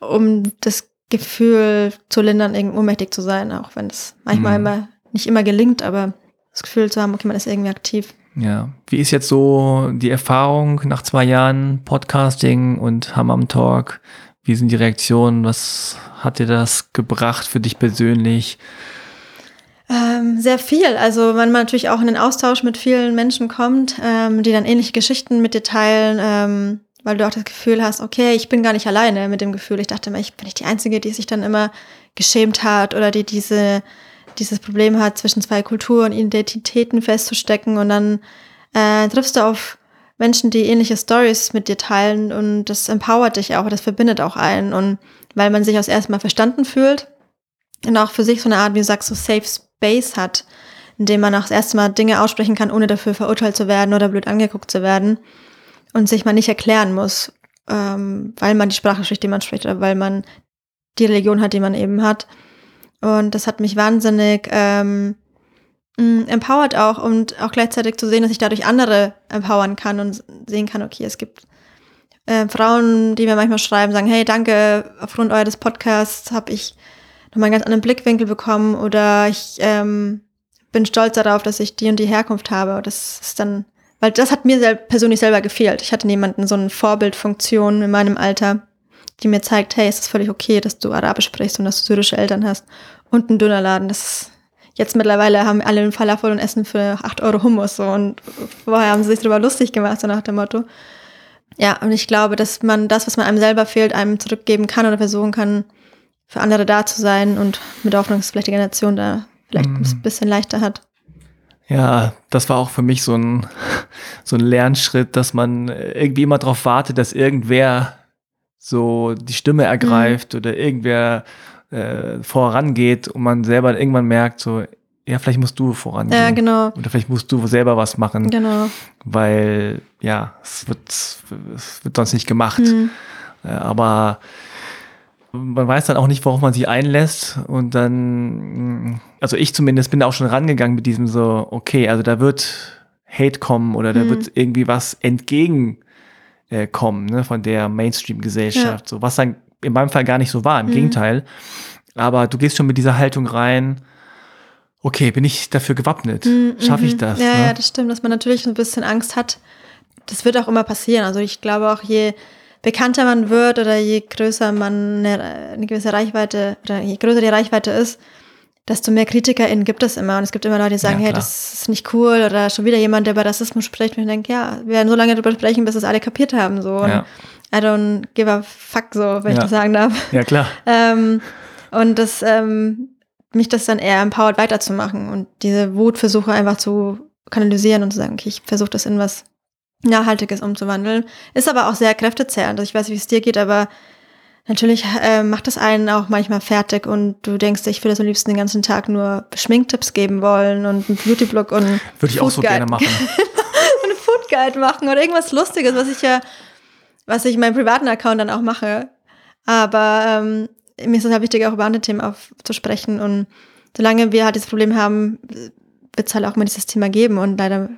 um das Gefühl zu lindern, irgendwie ohnmächtig zu sein, auch wenn es manchmal Mhm. immer nicht immer gelingt, aber das Gefühl zu haben, okay, man ist irgendwie aktiv. Ja, wie ist jetzt so die Erfahrung nach zwei Jahren Podcasting und Hammam Talk? Wie sind die Reaktionen? Was hat dir das gebracht für dich persönlich? Ähm, sehr viel. Also wenn man natürlich auch in den Austausch mit vielen Menschen kommt, ähm, die dann ähnliche Geschichten mit dir teilen, ähm, weil du auch das Gefühl hast, okay, ich bin gar nicht alleine mit dem Gefühl. Ich dachte immer, ich bin nicht die Einzige, die sich dann immer geschämt hat oder die diese, dieses Problem hat, zwischen zwei Kulturen, Identitäten festzustecken. Und dann äh, triffst du auf Menschen, die ähnliche Stories mit dir teilen. Und das empowert dich auch, das verbindet auch einen. Und weil man sich aus erstmal verstanden fühlt und auch für sich so eine Art, wie du sagst, so Safe Space hat, in dem man auch das erste Mal Dinge aussprechen kann, ohne dafür verurteilt zu werden oder blöd angeguckt zu werden und sich mal nicht erklären muss, ähm, weil man die Sprache spricht, die man spricht oder weil man die Religion hat, die man eben hat. Und das hat mich wahnsinnig ähm, mm, empowert auch und auch gleichzeitig zu sehen, dass ich dadurch andere empowern kann und sehen kann, okay, es gibt äh, Frauen, die mir manchmal schreiben, sagen, hey, danke, aufgrund eures Podcasts habe ich nochmal einen ganz anderen Blickwinkel bekommen oder ich ähm, bin stolz darauf, dass ich die und die Herkunft habe. Das ist dann, weil das hat mir sel persönlich selber gefehlt. Ich hatte niemanden, so eine Vorbildfunktion in meinem Alter, die mir zeigt, hey, es ist völlig okay, dass du Arabisch sprichst und dass du syrische Eltern hast und einen Dönerladen. Das ist, jetzt mittlerweile haben alle einen Falafel und essen für 8 Euro Hummus so und vorher haben sie sich darüber lustig gemacht, so nach dem Motto. Ja, und ich glaube, dass man das, was man einem selber fehlt, einem zurückgeben kann oder versuchen kann, für andere da zu sein und mit der Hoffnung, dass vielleicht die Generation da vielleicht mm. ein bisschen leichter hat. Ja, das war auch für mich so ein, so ein Lernschritt, dass man irgendwie immer darauf wartet, dass irgendwer so die Stimme ergreift mhm. oder irgendwer äh, vorangeht und man selber irgendwann merkt, so, ja, vielleicht musst du vorangehen. Ja, genau. Oder vielleicht musst du selber was machen. Genau. Weil, ja, es wird, es wird sonst nicht gemacht. Mhm. Äh, aber man weiß dann auch nicht, worauf man sich einlässt. Und dann, also ich zumindest bin da auch schon rangegangen mit diesem so, okay, also da wird Hate kommen oder da mhm. wird irgendwie was entgegenkommen äh, ne, von der Mainstream-Gesellschaft. Ja. So, was dann in meinem Fall gar nicht so war, im mhm. Gegenteil. Aber du gehst schon mit dieser Haltung rein, okay, bin ich dafür gewappnet? Mhm. Schaffe ich das? Ja, ne? ja, das stimmt, dass man natürlich ein bisschen Angst hat. Das wird auch immer passieren. Also ich glaube auch, je bekannter man wird oder je größer man eine, eine gewisse Reichweite oder je größer die Reichweite ist, desto mehr KritikerInnen gibt es immer. Und es gibt immer Leute, die sagen, ja, hey, das ist nicht cool oder schon wieder jemand, der über Rassismus spricht. Und ich denke, ja, wir werden so lange darüber sprechen, bis es alle kapiert haben. So. Ja. I don't give a fuck, so, wenn ja. ich das sagen darf. Ja, klar. ähm, und das, ähm, mich das dann eher empowert, weiterzumachen und diese Wut versuche einfach zu kanalisieren und zu sagen, okay, ich versuche das in was Nachhaltiges umzuwandeln. Ist aber auch sehr kräftezehrend. Also ich weiß, wie es dir geht, aber natürlich äh, macht das einen auch manchmal fertig und du denkst, ich würde so am liebsten den ganzen Tag nur Schminktipps geben wollen und einen Beauty-Blog und Würde ich auch so gerne machen. eine Food Guide machen oder irgendwas Lustiges, was ich ja, was ich in meinem privaten Account dann auch mache. Aber ähm, mir ist es halt wichtig, auch über andere Themen aufzusprechen und solange wir halt dieses Problem haben, wird es halt auch immer dieses Thema geben und leider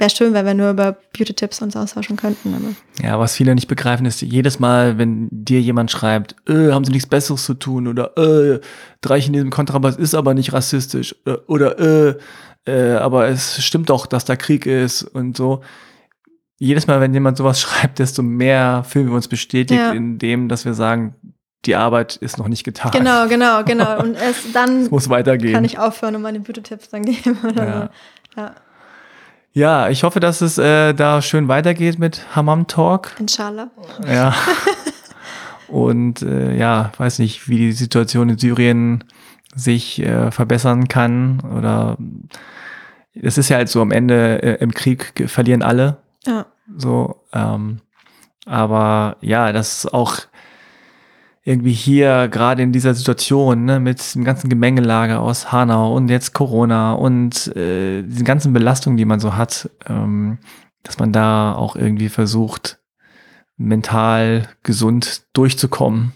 wäre schön, wenn wir nur über Beauty-Tipps uns austauschen könnten. Aber. Ja, was viele nicht begreifen, ist, jedes Mal, wenn dir jemand schreibt, äh, haben sie nichts Besseres zu tun oder äh, Dreich in diesem Kontrabass ist aber nicht rassistisch oder, oder äh, äh, aber es stimmt doch, dass da Krieg ist und so. Jedes Mal, wenn jemand sowas schreibt, desto mehr fühlen wir uns bestätigt ja. in dem, dass wir sagen, die Arbeit ist noch nicht getan. Genau, genau, genau. Und erst dann es muss weitergehen. kann ich aufhören und meine Beauty-Tipps dann geben. Oder ja. So. ja. Ja, ich hoffe, dass es äh, da schön weitergeht mit Hammam Talk. Inshallah. Ja. Und äh, ja, weiß nicht, wie die Situation in Syrien sich äh, verbessern kann. Oder es ist ja halt so, am Ende äh, im Krieg verlieren alle. Ja. So, ähm, aber ja, das ist auch irgendwie hier gerade in dieser Situation ne, mit dem ganzen Gemengelage aus Hanau und jetzt Corona und äh, diesen ganzen Belastungen, die man so hat, ähm, dass man da auch irgendwie versucht, mental gesund durchzukommen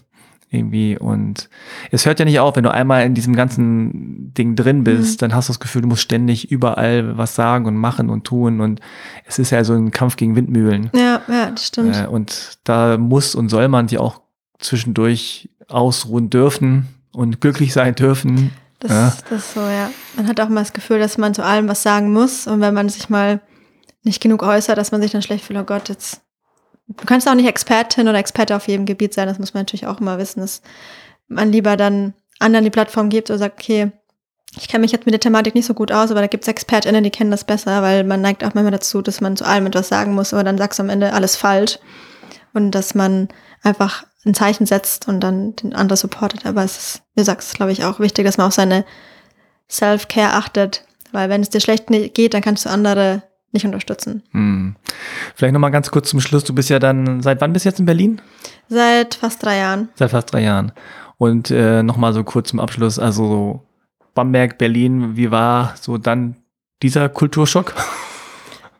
irgendwie und es hört ja nicht auf, wenn du einmal in diesem ganzen Ding drin bist, mhm. dann hast du das Gefühl, du musst ständig überall was sagen und machen und tun und es ist ja so ein Kampf gegen Windmühlen. Ja, ja, das stimmt. Äh, und da muss und soll man sich auch zwischendurch ausruhen dürfen und glücklich sein dürfen. Das, ja. das ist so, ja. Man hat auch mal das Gefühl, dass man zu allem was sagen muss. Und wenn man sich mal nicht genug äußert, dass man sich dann schlecht fühlt, oh Gott, jetzt. Du kannst auch nicht Expertin oder Experte auf jedem Gebiet sein, das muss man natürlich auch immer wissen, dass man lieber dann anderen die Plattform gibt oder sagt, okay, ich kenne mich jetzt mit der Thematik nicht so gut aus, aber da gibt es ExpertInnen, die kennen das besser, weil man neigt auch manchmal dazu, dass man zu allem etwas sagen muss, aber dann sagst du am Ende alles falsch. Und dass man einfach ein Zeichen setzt und dann den anderen supportet. Aber es ist, wie du sagst, glaube ich, auch wichtig, dass man auf seine Self-Care achtet. Weil wenn es dir schlecht geht, dann kannst du andere nicht unterstützen. Hm. Vielleicht nochmal ganz kurz zum Schluss. Du bist ja dann, seit wann bist du jetzt in Berlin? Seit fast drei Jahren. Seit fast drei Jahren. Und äh, nochmal so kurz zum Abschluss, also Bamberg, Berlin, wie war so dann dieser Kulturschock?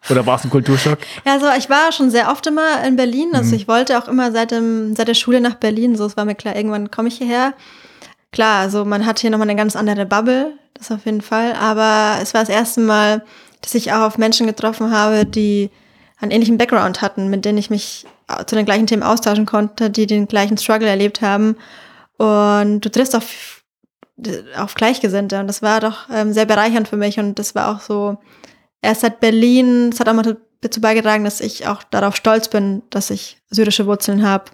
Oder war es ein Kulturschock? Ja, also ich war schon sehr oft immer in Berlin. Also mhm. ich wollte auch immer seit, dem, seit der Schule nach Berlin. So, es war mir klar, irgendwann komme ich hierher. Klar, also man hat hier nochmal eine ganz andere Bubble, das auf jeden Fall. Aber es war das erste Mal, dass ich auch auf Menschen getroffen habe, die einen ähnlichen Background hatten, mit denen ich mich zu den gleichen Themen austauschen konnte, die den gleichen Struggle erlebt haben. Und du triffst auf, auf Gleichgesinnte. Und das war doch ähm, sehr bereichernd für mich. Und das war auch so, erst seit Berlin, es hat auch mal dazu beigetragen, dass ich auch darauf stolz bin, dass ich syrische Wurzeln habe.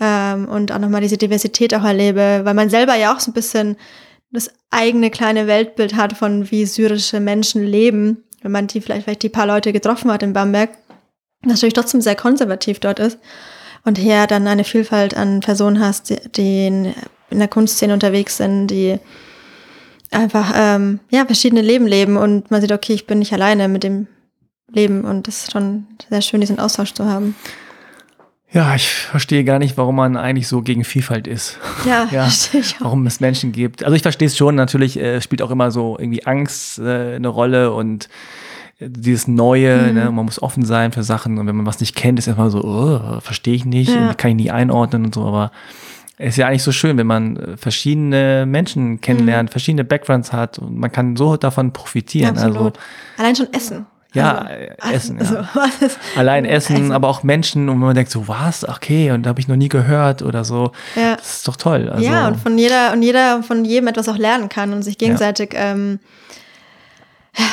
Ähm, und auch nochmal diese Diversität auch erlebe, weil man selber ja auch so ein bisschen das eigene kleine Weltbild hat von wie syrische Menschen leben, wenn man die vielleicht, vielleicht die paar Leute getroffen hat in Bamberg, natürlich trotzdem sehr konservativ dort ist und hier dann eine Vielfalt an Personen hast, die, in, in der Kunstszene unterwegs sind, die einfach ähm, ja verschiedene Leben leben und man sieht, okay, ich bin nicht alleine mit dem Leben und das ist schon sehr schön, diesen Austausch zu haben. Ja, ich verstehe gar nicht, warum man eigentlich so gegen Vielfalt ist. Ja, ja verstehe ich auch. Warum es Menschen gibt. Also ich verstehe es schon, natürlich äh, spielt auch immer so irgendwie Angst äh, eine Rolle und äh, dieses Neue, mhm. ne, man muss offen sein für Sachen und wenn man was nicht kennt, ist erstmal so, oh, verstehe ich nicht, ja. kann ich nie einordnen und so, aber ist ja eigentlich so schön, wenn man äh, verschiedene Menschen kennenlernt, mhm. verschiedene Backgrounds hat und man kann so davon profitieren. Also Absolut. Also, Allein schon Essen. Ja, also, äh, Essen. Also, ja. Allein Essen, Essen, aber auch Menschen und man denkt so, was? Okay, und da habe ich noch nie gehört oder so. Ja. Das ist doch toll. Also, ja, und von jeder und jeder von jedem etwas auch lernen kann und sich gegenseitig ja. ähm,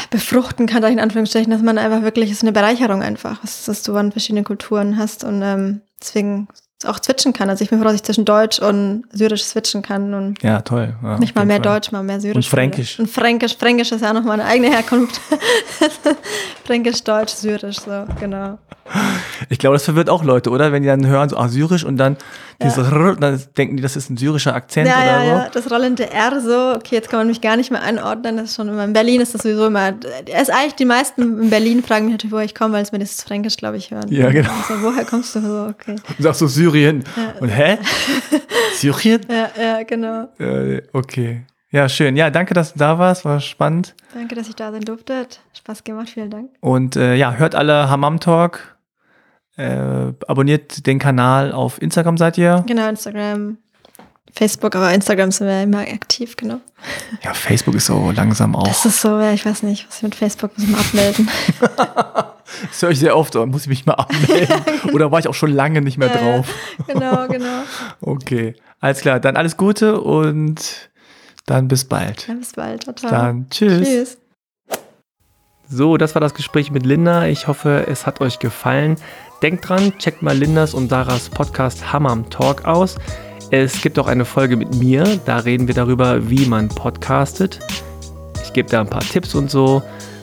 befruchten kann, in Anführungsstrichen, dass man einfach wirklich, es ist eine Bereicherung einfach, dass du an verschiedenen Kulturen hast und ähm, deswegen auch switchen kann. Also ich bin froh, dass ich zwischen Deutsch und Syrisch switchen kann. Und ja, toll. Ja, nicht mal mehr Fall. Deutsch, mal mehr Syrisch. Und Fränkisch. Und Fränkisch. Fränkisch ist ja noch meine eigene Herkunft. Fränkisch, Deutsch, Syrisch, so, genau. Ich glaube, das verwirrt auch Leute, oder? Wenn die dann hören, so ah, Syrisch und dann ja. dieses R, dann denken die, das ist ein syrischer Akzent ja, oder ja, so. Ja, das rollende R so, okay, jetzt kann man mich gar nicht mehr einordnen. Das ist schon immer, in Berlin ist das sowieso immer, es eigentlich die meisten in Berlin fragen mich natürlich, woher ich komme, weil es mir das Fränkisch, glaube ich, hören. Ja, genau. Also, woher kommst du so, okay. Du sagst so Syrien. Ja. Und hä? Syrien? Ja, ja, genau. okay. Ja, schön. Ja, danke, dass du da warst. War spannend. Danke, dass ich da sein durfte. Hat Spaß gemacht. Vielen Dank. Und äh, ja, hört alle Hammam Talk. Äh, abonniert den Kanal auf Instagram, seid ihr? Genau, Instagram, Facebook, aber Instagram sind wir immer aktiv, genau. Ja, Facebook ist so langsam auch. Das ist so, ja, ich weiß nicht, was ich mit Facebook muss ich mal abmelden. das höre ich sehr oft, muss ich mich mal abmelden. Oder war ich auch schon lange nicht mehr ja, drauf? genau, genau. okay, alles klar, dann alles Gute und dann bis bald. Dann bis bald, total. Dann tschüss. Tschüss. So, das war das Gespräch mit Linda. Ich hoffe, es hat euch gefallen. Denkt dran, checkt mal Lindas und Sarahs Podcast Hammam Talk aus. Es gibt auch eine Folge mit mir, da reden wir darüber, wie man podcastet. Ich gebe da ein paar Tipps und so,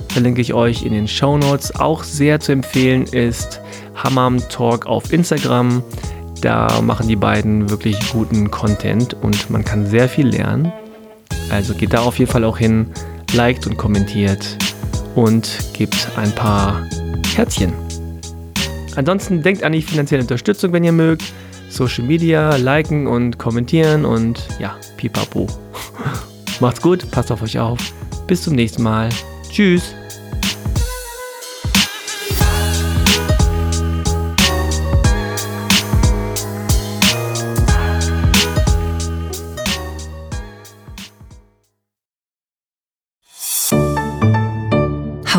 verlinke ich euch in den Show Notes. Auch sehr zu empfehlen ist Hammam Talk auf Instagram. Da machen die beiden wirklich guten Content und man kann sehr viel lernen. Also geht da auf jeden Fall auch hin, liked und kommentiert und gebt ein paar Herzchen. Ansonsten denkt an die finanzielle Unterstützung, wenn ihr mögt. Social Media, liken und kommentieren und ja, pipapo. Macht's gut, passt auf euch auf. Bis zum nächsten Mal. Tschüss.